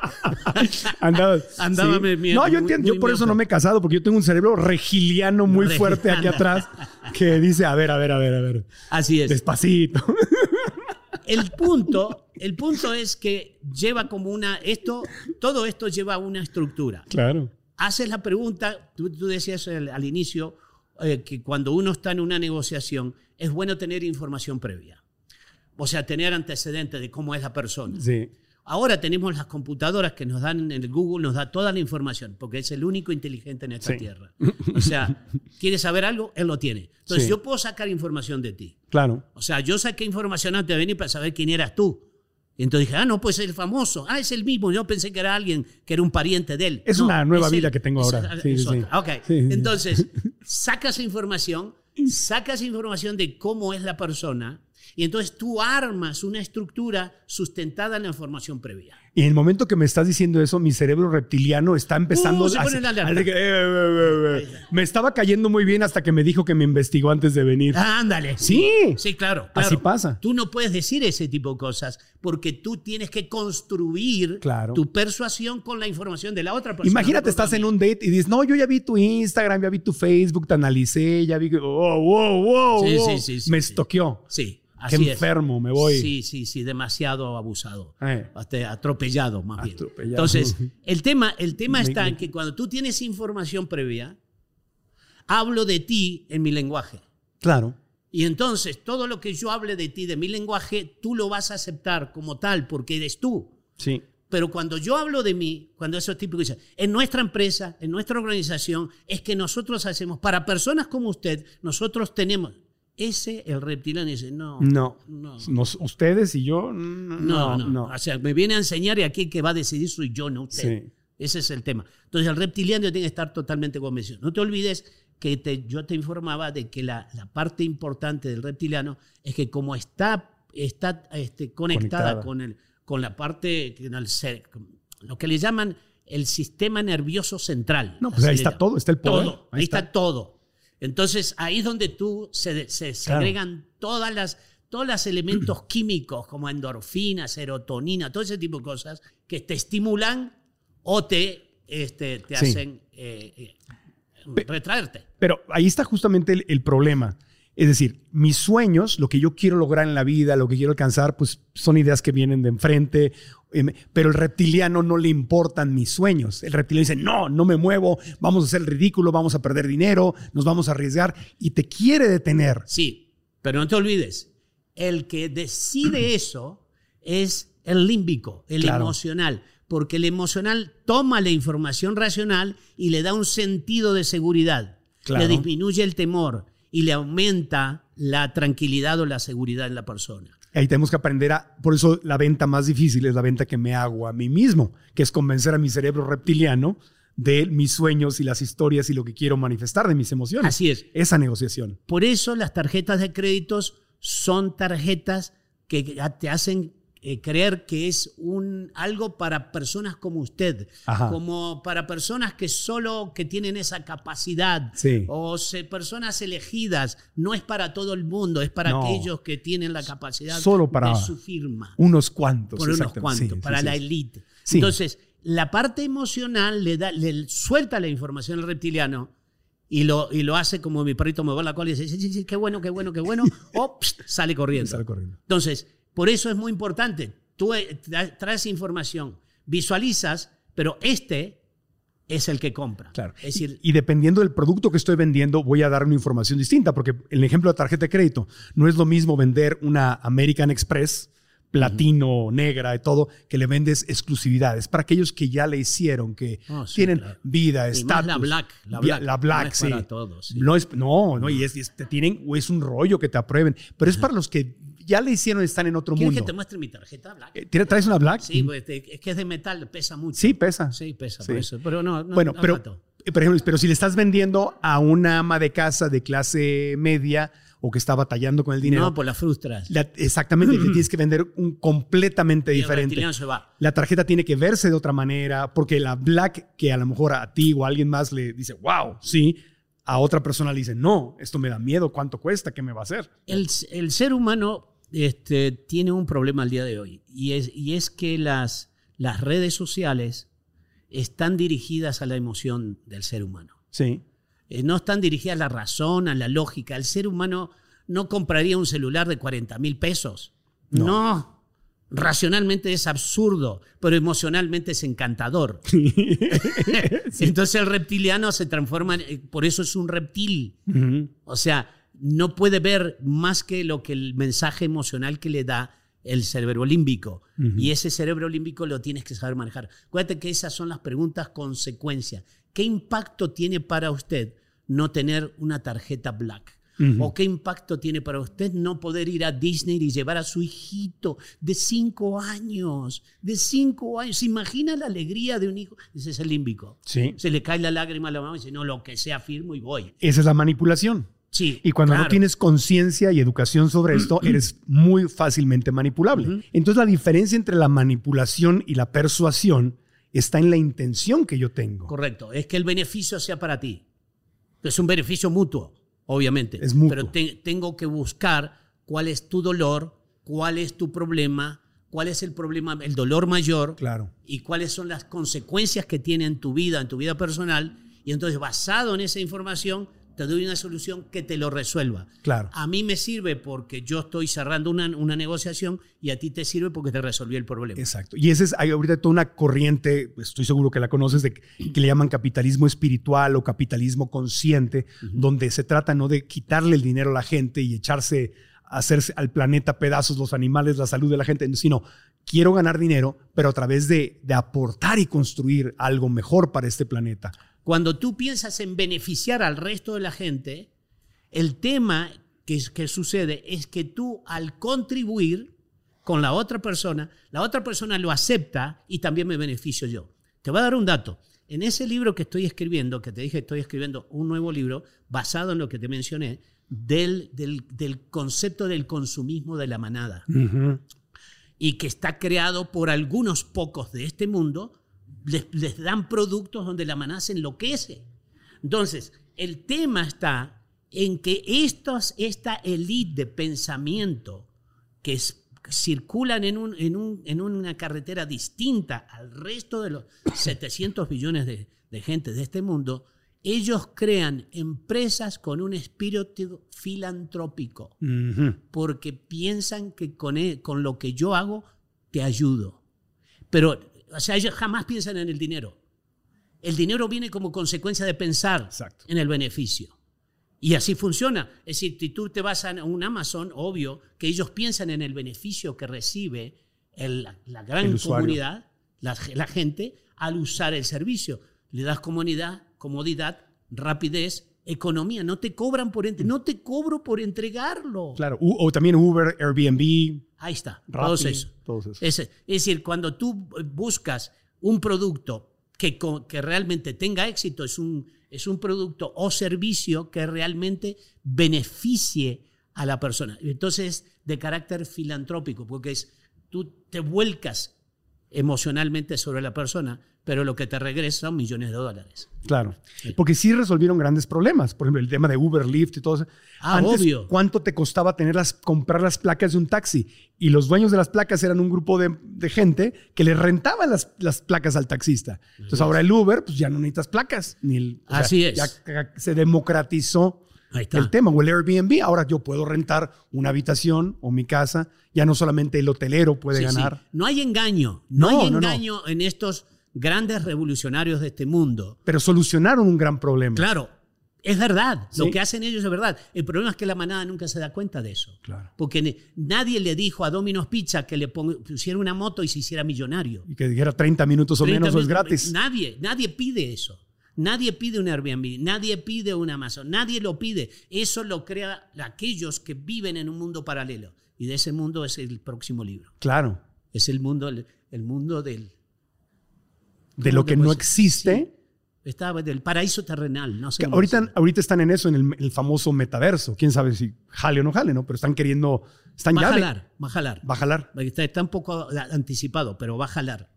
Andaba, Andaba sí. No, yo entiendo, muy yo por eso no me he casado, porque yo tengo un cerebro regiliano muy fuerte aquí atrás que dice, a ver, a ver, a ver, a ver, así es. despacito. El punto, el punto es que lleva como una, esto, todo esto lleva una estructura. claro. haces la pregunta, tú, tú decías al, al inicio eh, que cuando uno está en una negociación es bueno tener información previa. O sea, tener antecedentes de cómo es la persona. Sí. Ahora tenemos las computadoras que nos dan, en el Google nos da toda la información, porque es el único inteligente en esta Sí. tierra. O sea, ¿quieres saber algo? Él lo tiene. Entonces Sí. yo puedo sacar información de ti. Claro. O sea, yo saqué información antes de venir para saber quién eras tú. Y entonces dije, ah, no, pues el famoso. Ah, es el mismo. Yo pensé que era alguien que era un pariente de él. Es No, una nueva es él. vida que tengo Es- ahora. es Sí, sí. Ok. Sí, sí. Entonces, sacas información, sacas información de cómo es la persona y entonces tú armas una estructura sustentada en la información previa. Y en el momento que me estás diciendo eso, mi cerebro reptiliano está empezando Uh, se pone en alerta. así que, eh, eh, eh, eh, Me estaba cayendo muy bien hasta que me dijo que me investigó antes de venir. Ah, ándale. Sí. Sí, claro, Así claro. pasa. Tú no puedes decir ese tipo de cosas porque tú tienes que construir Claro. tu persuasión con la información de la otra persona. Imagínate, no estás en un date y dices, no, yo ya vi tu Instagram, ya vi tu Facebook, te analicé, ya vi oh, wow, wow, Sí, wow". sí, sí, sí, me sí. estoqueó. mí. Sí, Qué así es. enfermo, me voy. Sí, sí, sí, demasiado abusado. Eh. Hasta atropellado, más bien. Atropellado. Entonces, el tema, el tema está en que cuando tú tienes información previa, hablo de ti en mi lenguaje. Claro. Y entonces, todo lo que yo hable de ti, de mi lenguaje, tú lo vas a aceptar como tal, porque eres tú. Sí. Pero cuando yo hablo de mí, cuando esos tipos dicen, en nuestra empresa, en nuestra organización, es que nosotros hacemos, para personas como usted, nosotros tenemos, ese, el reptiliano dice, no, No. no, Nos- ustedes y yo, no, no, no, no. O sea, me viene a enseñar y aquí el que va a decidir soy yo, no usted. Sí. Ese es el tema. Entonces, el reptiliano tiene que estar totalmente convencido. No te olvides que te- yo te informaba de que la, la parte importante del reptiliano es que como está, está este, conectada, Conectada. Con, el, con la parte, con el lo que le llaman el sistema nervioso central. No, pues ahí está todo, está el poder. Todo, Ahí ahí está. está. todo. Entonces, ahí es donde tú se, se Claro. segregan todas las todos los elementos químicos como endorfina, serotonina, todo ese tipo de cosas que te estimulan o te, este, te Sí. hacen eh, eh, retraerte. Pero ahí está justamente el, el problema. Es decir, mis sueños, lo que yo quiero lograr en la vida, lo que quiero alcanzar, pues son ideas que vienen de enfrente. em, Pero el reptiliano no le importan mis sueños. El reptiliano dice, no, no me muevo, vamos a hacer el ridículo, vamos a perder dinero, nos vamos a arriesgar y te quiere detener. Sí, pero no te olvides, el que decide eso es el límbico, el Claro. emocional, porque el emocional toma la información racional y le da un sentido de seguridad, Claro. le disminuye el temor y le aumenta la tranquilidad o la seguridad en la persona. Ahí tenemos que aprender a, por eso la venta más difícil es la venta que me hago a mí mismo, que es convencer a mi cerebro reptiliano de mis sueños y las historias y lo que quiero manifestar de mis emociones. Así es. Esa negociación. Por eso las tarjetas de créditos son tarjetas que te hacen eh, creer que es un, algo para personas como usted, Ajá. como para personas que solo que tienen esa capacidad, Sí. o se- personas elegidas, no es para todo el mundo, es para No. aquellos que tienen la capacidad Solo para de su firma Unos cuantos. por unos exactamente. cuantos, Sí, para sí, la élite. Entonces, la parte emocional le, da, le suelta la información al reptiliano y lo, y lo hace como mi perrito me va la cola y dice, sí, sí, sí, qué bueno, qué bueno, qué bueno, o sale corriendo. Sale corriendo. Entonces, por eso es muy importante. Tú eh, tra- traes información, visualizas, pero este es el que compra. Claro. Es decir, y dependiendo del producto que estoy vendiendo, voy a dar una información distinta, porque el ejemplo de tarjeta de crédito no es lo mismo vender una American Express platino, negra y todo, que le vendes exclusividades para aquellos que ya le hicieron, que Oh, sí, tienen claro. vida, estatus. la black, la black, la black, no es sí. para todos, sí. No, es, no, no, y es, y es- te tienen, o es un rollo que te aprueben, pero es para los que ya le hicieron, están en otro ¿quieres mundo. que te muestre mi tarjeta black? Eh, ¿tienes- ¿Traes una black? Sí, pues, te- es que es de metal, pesa mucho. Sí, pesa. Sí, pesa, Sí. por eso. Pero no, no bueno, no pero, eh, por ejemplo, pero si le estás vendiendo a una ama de casa de clase media o que está batallando con el dinero, No, pues la frustras. la- exactamente, le tienes que vender un completamente Y el diferente. se va. La tarjeta tiene que verse de otra manera, porque la black que a lo mejor a ti o a alguien más le dice, wow, sí, a otra persona le dice, no, esto me da miedo, ¿cuánto cuesta? ¿Qué me va a hacer? El, el ser humano este, tiene un problema al día de hoy y es, y es que las, las redes sociales están dirigidas a la emoción del ser humano. Sí. Eh, no están dirigidas a la razón, a la lógica. El ser humano no compraría un celular de 40 mil pesos. No. No. Racionalmente es absurdo, pero emocionalmente es encantador. Entonces el reptiliano se transforma, en- por eso es un reptil. O sea, no puede ver más que lo que el mensaje emocional que le da el cerebro límbico. Y ese cerebro límbico lo tienes que saber manejar. Acuérdate que esas son las preguntas consecuencias. ¿Qué impacto tiene para usted no tener una tarjeta black? ¿O qué impacto tiene para usted no poder ir a Disney y llevar a su hijito de cinco años? De cinco años. ¿Se imagina la alegría de un hijo? Ese es el límbico. Sí. Se le cae la lágrima a la mamá y dice, no, lo que sea, firmo y voy. Esa es la manipulación. Sí. Y cuando no tienes conciencia y educación sobre esto, eres muy fácilmente manipulable. Entonces la diferencia entre la manipulación y la persuasión está en la intención que yo tengo. Correcto, es que el beneficio sea para ti. Es un beneficio mutuo, obviamente. Es mutuo. Pero te- tengo que buscar cuál es tu dolor, cuál es tu problema, cuál es el problema, el dolor mayor Claro. y cuáles son las consecuencias que tiene en tu vida, en tu vida personal. Y entonces, basado en esa información, te doy una solución que te lo resuelva. Claro. A mí me sirve porque yo estoy cerrando una, una negociación y a ti te sirve porque te resolvió el problema. Exacto. Y ese es, hay ahorita toda una corriente, pues, estoy seguro que la conoces, de, que le llaman capitalismo espiritual o capitalismo consciente, donde se trata no de quitarle el dinero a la gente y echarse, hacerse al planeta pedazos los animales, la salud de la gente, sino quiero ganar dinero, pero a través de, de aportar y construir algo mejor para este planeta. Cuando tú piensas en beneficiar al resto de la gente, el tema que, que sucede es que tú al contribuir con la otra persona, la otra persona lo acepta y también me beneficio yo. Te voy a dar un dato. En ese libro que estoy escribiendo, que te dije, estoy escribiendo un nuevo libro basado en lo que te mencioné, del, del, del concepto del consumismo de la manada y que está creado por algunos pocos de este mundo, les, les dan productos donde la manada se enloquece. Entonces, el tema está en que estos, esta élite de pensamiento que es- circulan en, un- en un- en una carretera distinta al resto de los 700 billones de, de gente de este mundo, ellos crean empresas con un espíritu filantrópico Ujú. porque piensan que con, e- con lo que yo hago te ayudo. Pero, o sea, ellos jamás piensan en el dinero. El dinero viene como consecuencia de pensar Exacto. en el beneficio. Y así funciona. Es decir, si tú te vas a un Amazon, obvio que ellos piensan en el beneficio que recibe el- la gran El comunidad, la, la gente, al usar el servicio. Le das comodidad, comodidad, rapidez, economía. No te cobran por entre- no te cobro por entregarlo. Claro. U- o también Uber, Airbnb, Ahí está, Rappi, todos eso. todos esos. Es, es decir, cuando tú buscas un producto que, que realmente tenga éxito, es un, es un producto o servicio que realmente beneficie a la persona. Entonces, de carácter filantrópico, porque es, tú te vuelcas emocionalmente sobre la persona, pero lo que te regresa son millones de dólares. Claro. Porque sí resolvieron grandes problemas. Por ejemplo, el tema de Uber, Lyft y todo eso. Ah, Antes, obvio. ¿cuánto te costaba tener las, comprar las placas de un taxi? Y los dueños de las placas eran un grupo de, de gente que le rentaban las, las placas al taxista. Entonces ahora el Uber, pues ya no necesitas placas. Ni el, o sea, Así es. Ya se democratizó el tema. O el Airbnb. Ahora yo puedo rentar una habitación o mi casa. Ya no solamente el hotelero puede Sí, sí. ganar. No hay engaño, no, No, hay no, no. engaño en estos grandes revolucionarios de este mundo. Pero solucionaron un gran problema. Claro, es verdad, lo que hacen ellos es verdad. El problema es que la manada nunca se da cuenta de eso. Claro. Porque nadie le dijo a Domino's Pizza que le pusiera una moto y se hiciera millonario. Y que dijera 30 minutos o 30 menos o es gratis. Nadie, nadie pide eso. Nadie pide un Airbnb, nadie pide un Amazon, nadie lo pide. Eso lo crea aquellos que viven en un mundo paralelo. Y de ese mundo es el próximo libro. Claro. Es el mundo, el, el mundo del, De ¿Cómo lo que no existe. está, del paraíso terrenal. No sé ahorita, ahorita están en eso, en el, el famoso metaverso. Quién sabe si jale o no jale, ¿no? Pero están queriendo. Están va a jalar, va a jalar. Va a jalar. Está, está un poco anticipado, pero va a jalar.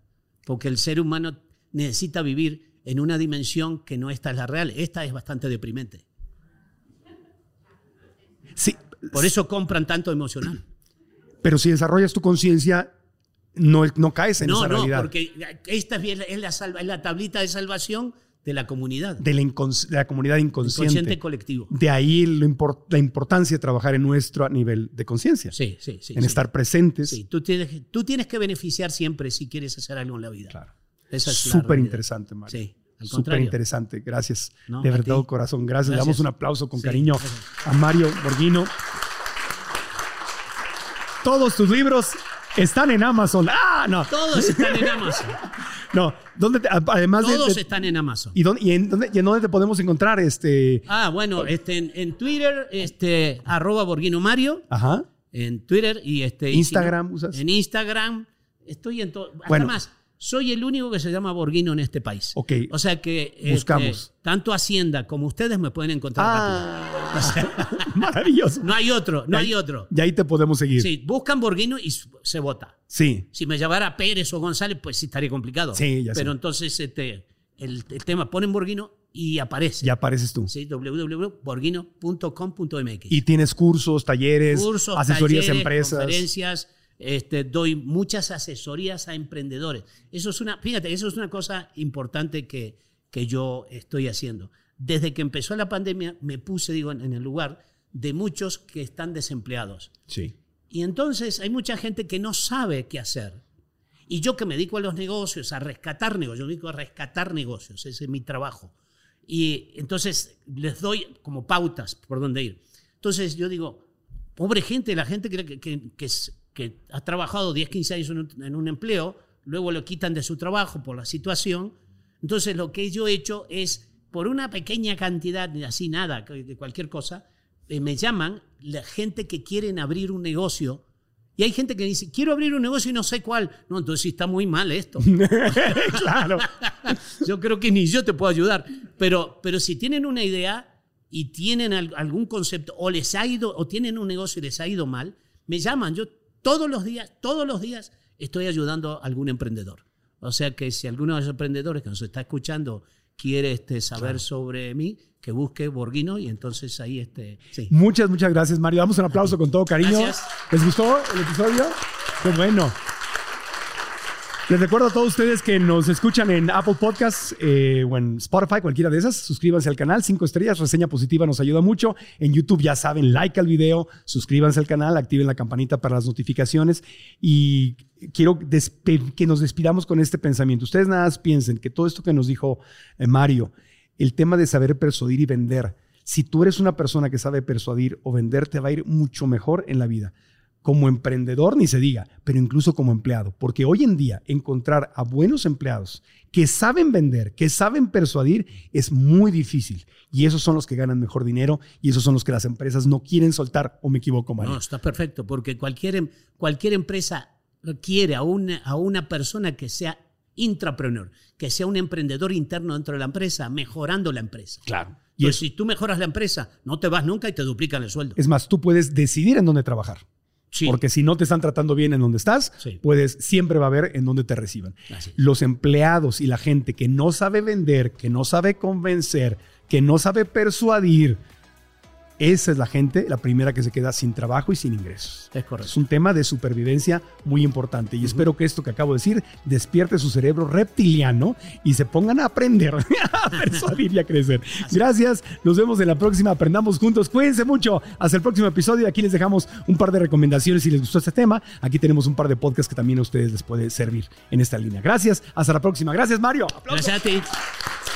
Porque el ser humano necesita vivir en una dimensión que no esta es la real. Esta es bastante deprimente. Sí. Por eso compran tanto emocional. Pero si desarrollas tu conciencia, no, no caes en No, esa no, realidad. porque esta es la, salva- es la tablita de salvación de la comunidad. de la, de la comunidad inconsciente. Inconsciente colectivo. De ahí lo la importancia de trabajar en nuestro nivel de conciencia. Sí, sí, sí. en sí. estar presentes. Sí, tú tienes, tú tienes que beneficiar siempre si quieres hacer algo en la vida. Claro. Esa es Súper interesante, Mario. Sí, al Súper interesante. Gracias. No, de verdad, corazón. Gracias. Le damos un aplauso con Sí, cariño gracias. a Mario Borghino. Todos tus libros están en Amazon. ¡Ah! No. Todos están en Amazon. No. ¿Dónde te- además de- Todos de, están en Amazon. ¿y, dónde, y en, dónde, y en dónde te podemos encontrar? Este. Ah, bueno, este, en, en Twitter, este, arroba Borghino Mario, Ajá. en Twitter y este... y si Instagram usas. En Instagram, estoy en todo. Hasta Bueno. más, soy el único que se llama Borghino en este país. Ok. O sea que... este, Buscamos. tanto Hacienda como ustedes me pueden encontrar Ah, maravilloso. No hay otro, no hay otro. Y ahí te podemos seguir. Sí, buscan Borghino y se vota. Sí. Si me llamara Pérez o González, pues sí estaría complicado. Sí, ya sé. Pero entonces este, el, el tema, ponen Borghino y aparece. Ya apareces tú. Sí, www.borghino.com.mx. Y tienes cursos, talleres, Cursos, asesorías talleres, empresas. conferencias, este, doy muchas asesorías a emprendedores. Eso es una, fíjate, eso es una cosa importante que, que yo estoy haciendo. Desde que empezó la pandemia me puse, digo, en, en el lugar de muchos que están desempleados. Sí. Y entonces hay mucha gente que no sabe qué hacer. Y yo que me dedico a los negocios, a rescatar negocios, yo me dedico a rescatar negocios, ese es mi trabajo. Y entonces les doy como pautas por dónde ir. Entonces yo digo, pobre gente, la gente que, que, que, que ha trabajado 10, 15 años en un, en un empleo, luego lo quitan de su trabajo por la situación. Entonces lo que yo he hecho es, por una pequeña cantidad, así nada, de cualquier cosa, eh, me llaman la gente que quieren abrir un negocio. Y hay gente que dice, quiero abrir un negocio y no sé cuál. No, entonces sí está muy mal esto. claro. Yo creo que ni yo te puedo ayudar. Pero, pero si tienen una idea y tienen al- algún concepto o les ha ido o tienen un negocio y les ha ido mal, me llaman. Yo todos los días, todos los días estoy ayudando a algún emprendedor. O sea que si alguno de los emprendedores que nos está escuchando quiere este, saber sobre mí, que busque Borghino y entonces ahí este, sí. Muchas, muchas gracias, Mario. Damos un aplauso con todo cariño. Gracias. ¿Les gustó el episodio? Qué bueno. Les recuerdo a todos ustedes que nos escuchan en Apple Podcasts eh, o en Spotify, cualquiera de esas. Suscríbanse al canal, cinco estrellas, reseña positiva nos ayuda mucho. En YouTube ya saben, like al video, suscríbanse al canal, activen la campanita para las notificaciones y quiero que nos despidamos con este pensamiento. Ustedes nada más piensen que todo esto que nos dijo eh, Mario, el tema de saber persuadir y vender, si tú eres una persona que sabe persuadir o vender, te va a ir mucho mejor en la vida. Como emprendedor, ni se diga, pero incluso como empleado. Porque hoy en día encontrar a buenos empleados que saben vender, que saben persuadir, es muy difícil. Y esos son los que ganan mejor dinero y esos son los que las empresas no quieren soltar. ¿O me equivoco, Mario? No, está perfecto, porque cualquier, em- cualquier empresa requiere a una, a una persona que sea intrapreneur, que sea un emprendedor interno dentro de la empresa, mejorando la empresa. Claro. Y Entonces, si tú mejoras la empresa, no te vas nunca y te duplican el sueldo. es más, tú puedes decidir en dónde trabajar. Sí. Porque si no te están tratando bien en donde estás, Sí. puedes, siempre va a haber en donde te reciban. Los empleados y la gente que no sabe vender, que no sabe convencer, que no sabe persuadir, esa es la gente, la primera que se queda sin trabajo y sin ingresos. Es correcto. Es un tema de supervivencia muy importante y espero que esto que acabo de decir despierte su cerebro reptiliano y se pongan a aprender, a persuadir y a crecer. Gracias, nos vemos en la próxima, aprendamos juntos, cuídense mucho, hasta el próximo episodio, aquí les dejamos un par de recomendaciones si les gustó este tema, aquí tenemos un par de podcasts que también a ustedes les puede servir en esta línea. Gracias, hasta la próxima, gracias Mario. Aplausos. Gracias a ti.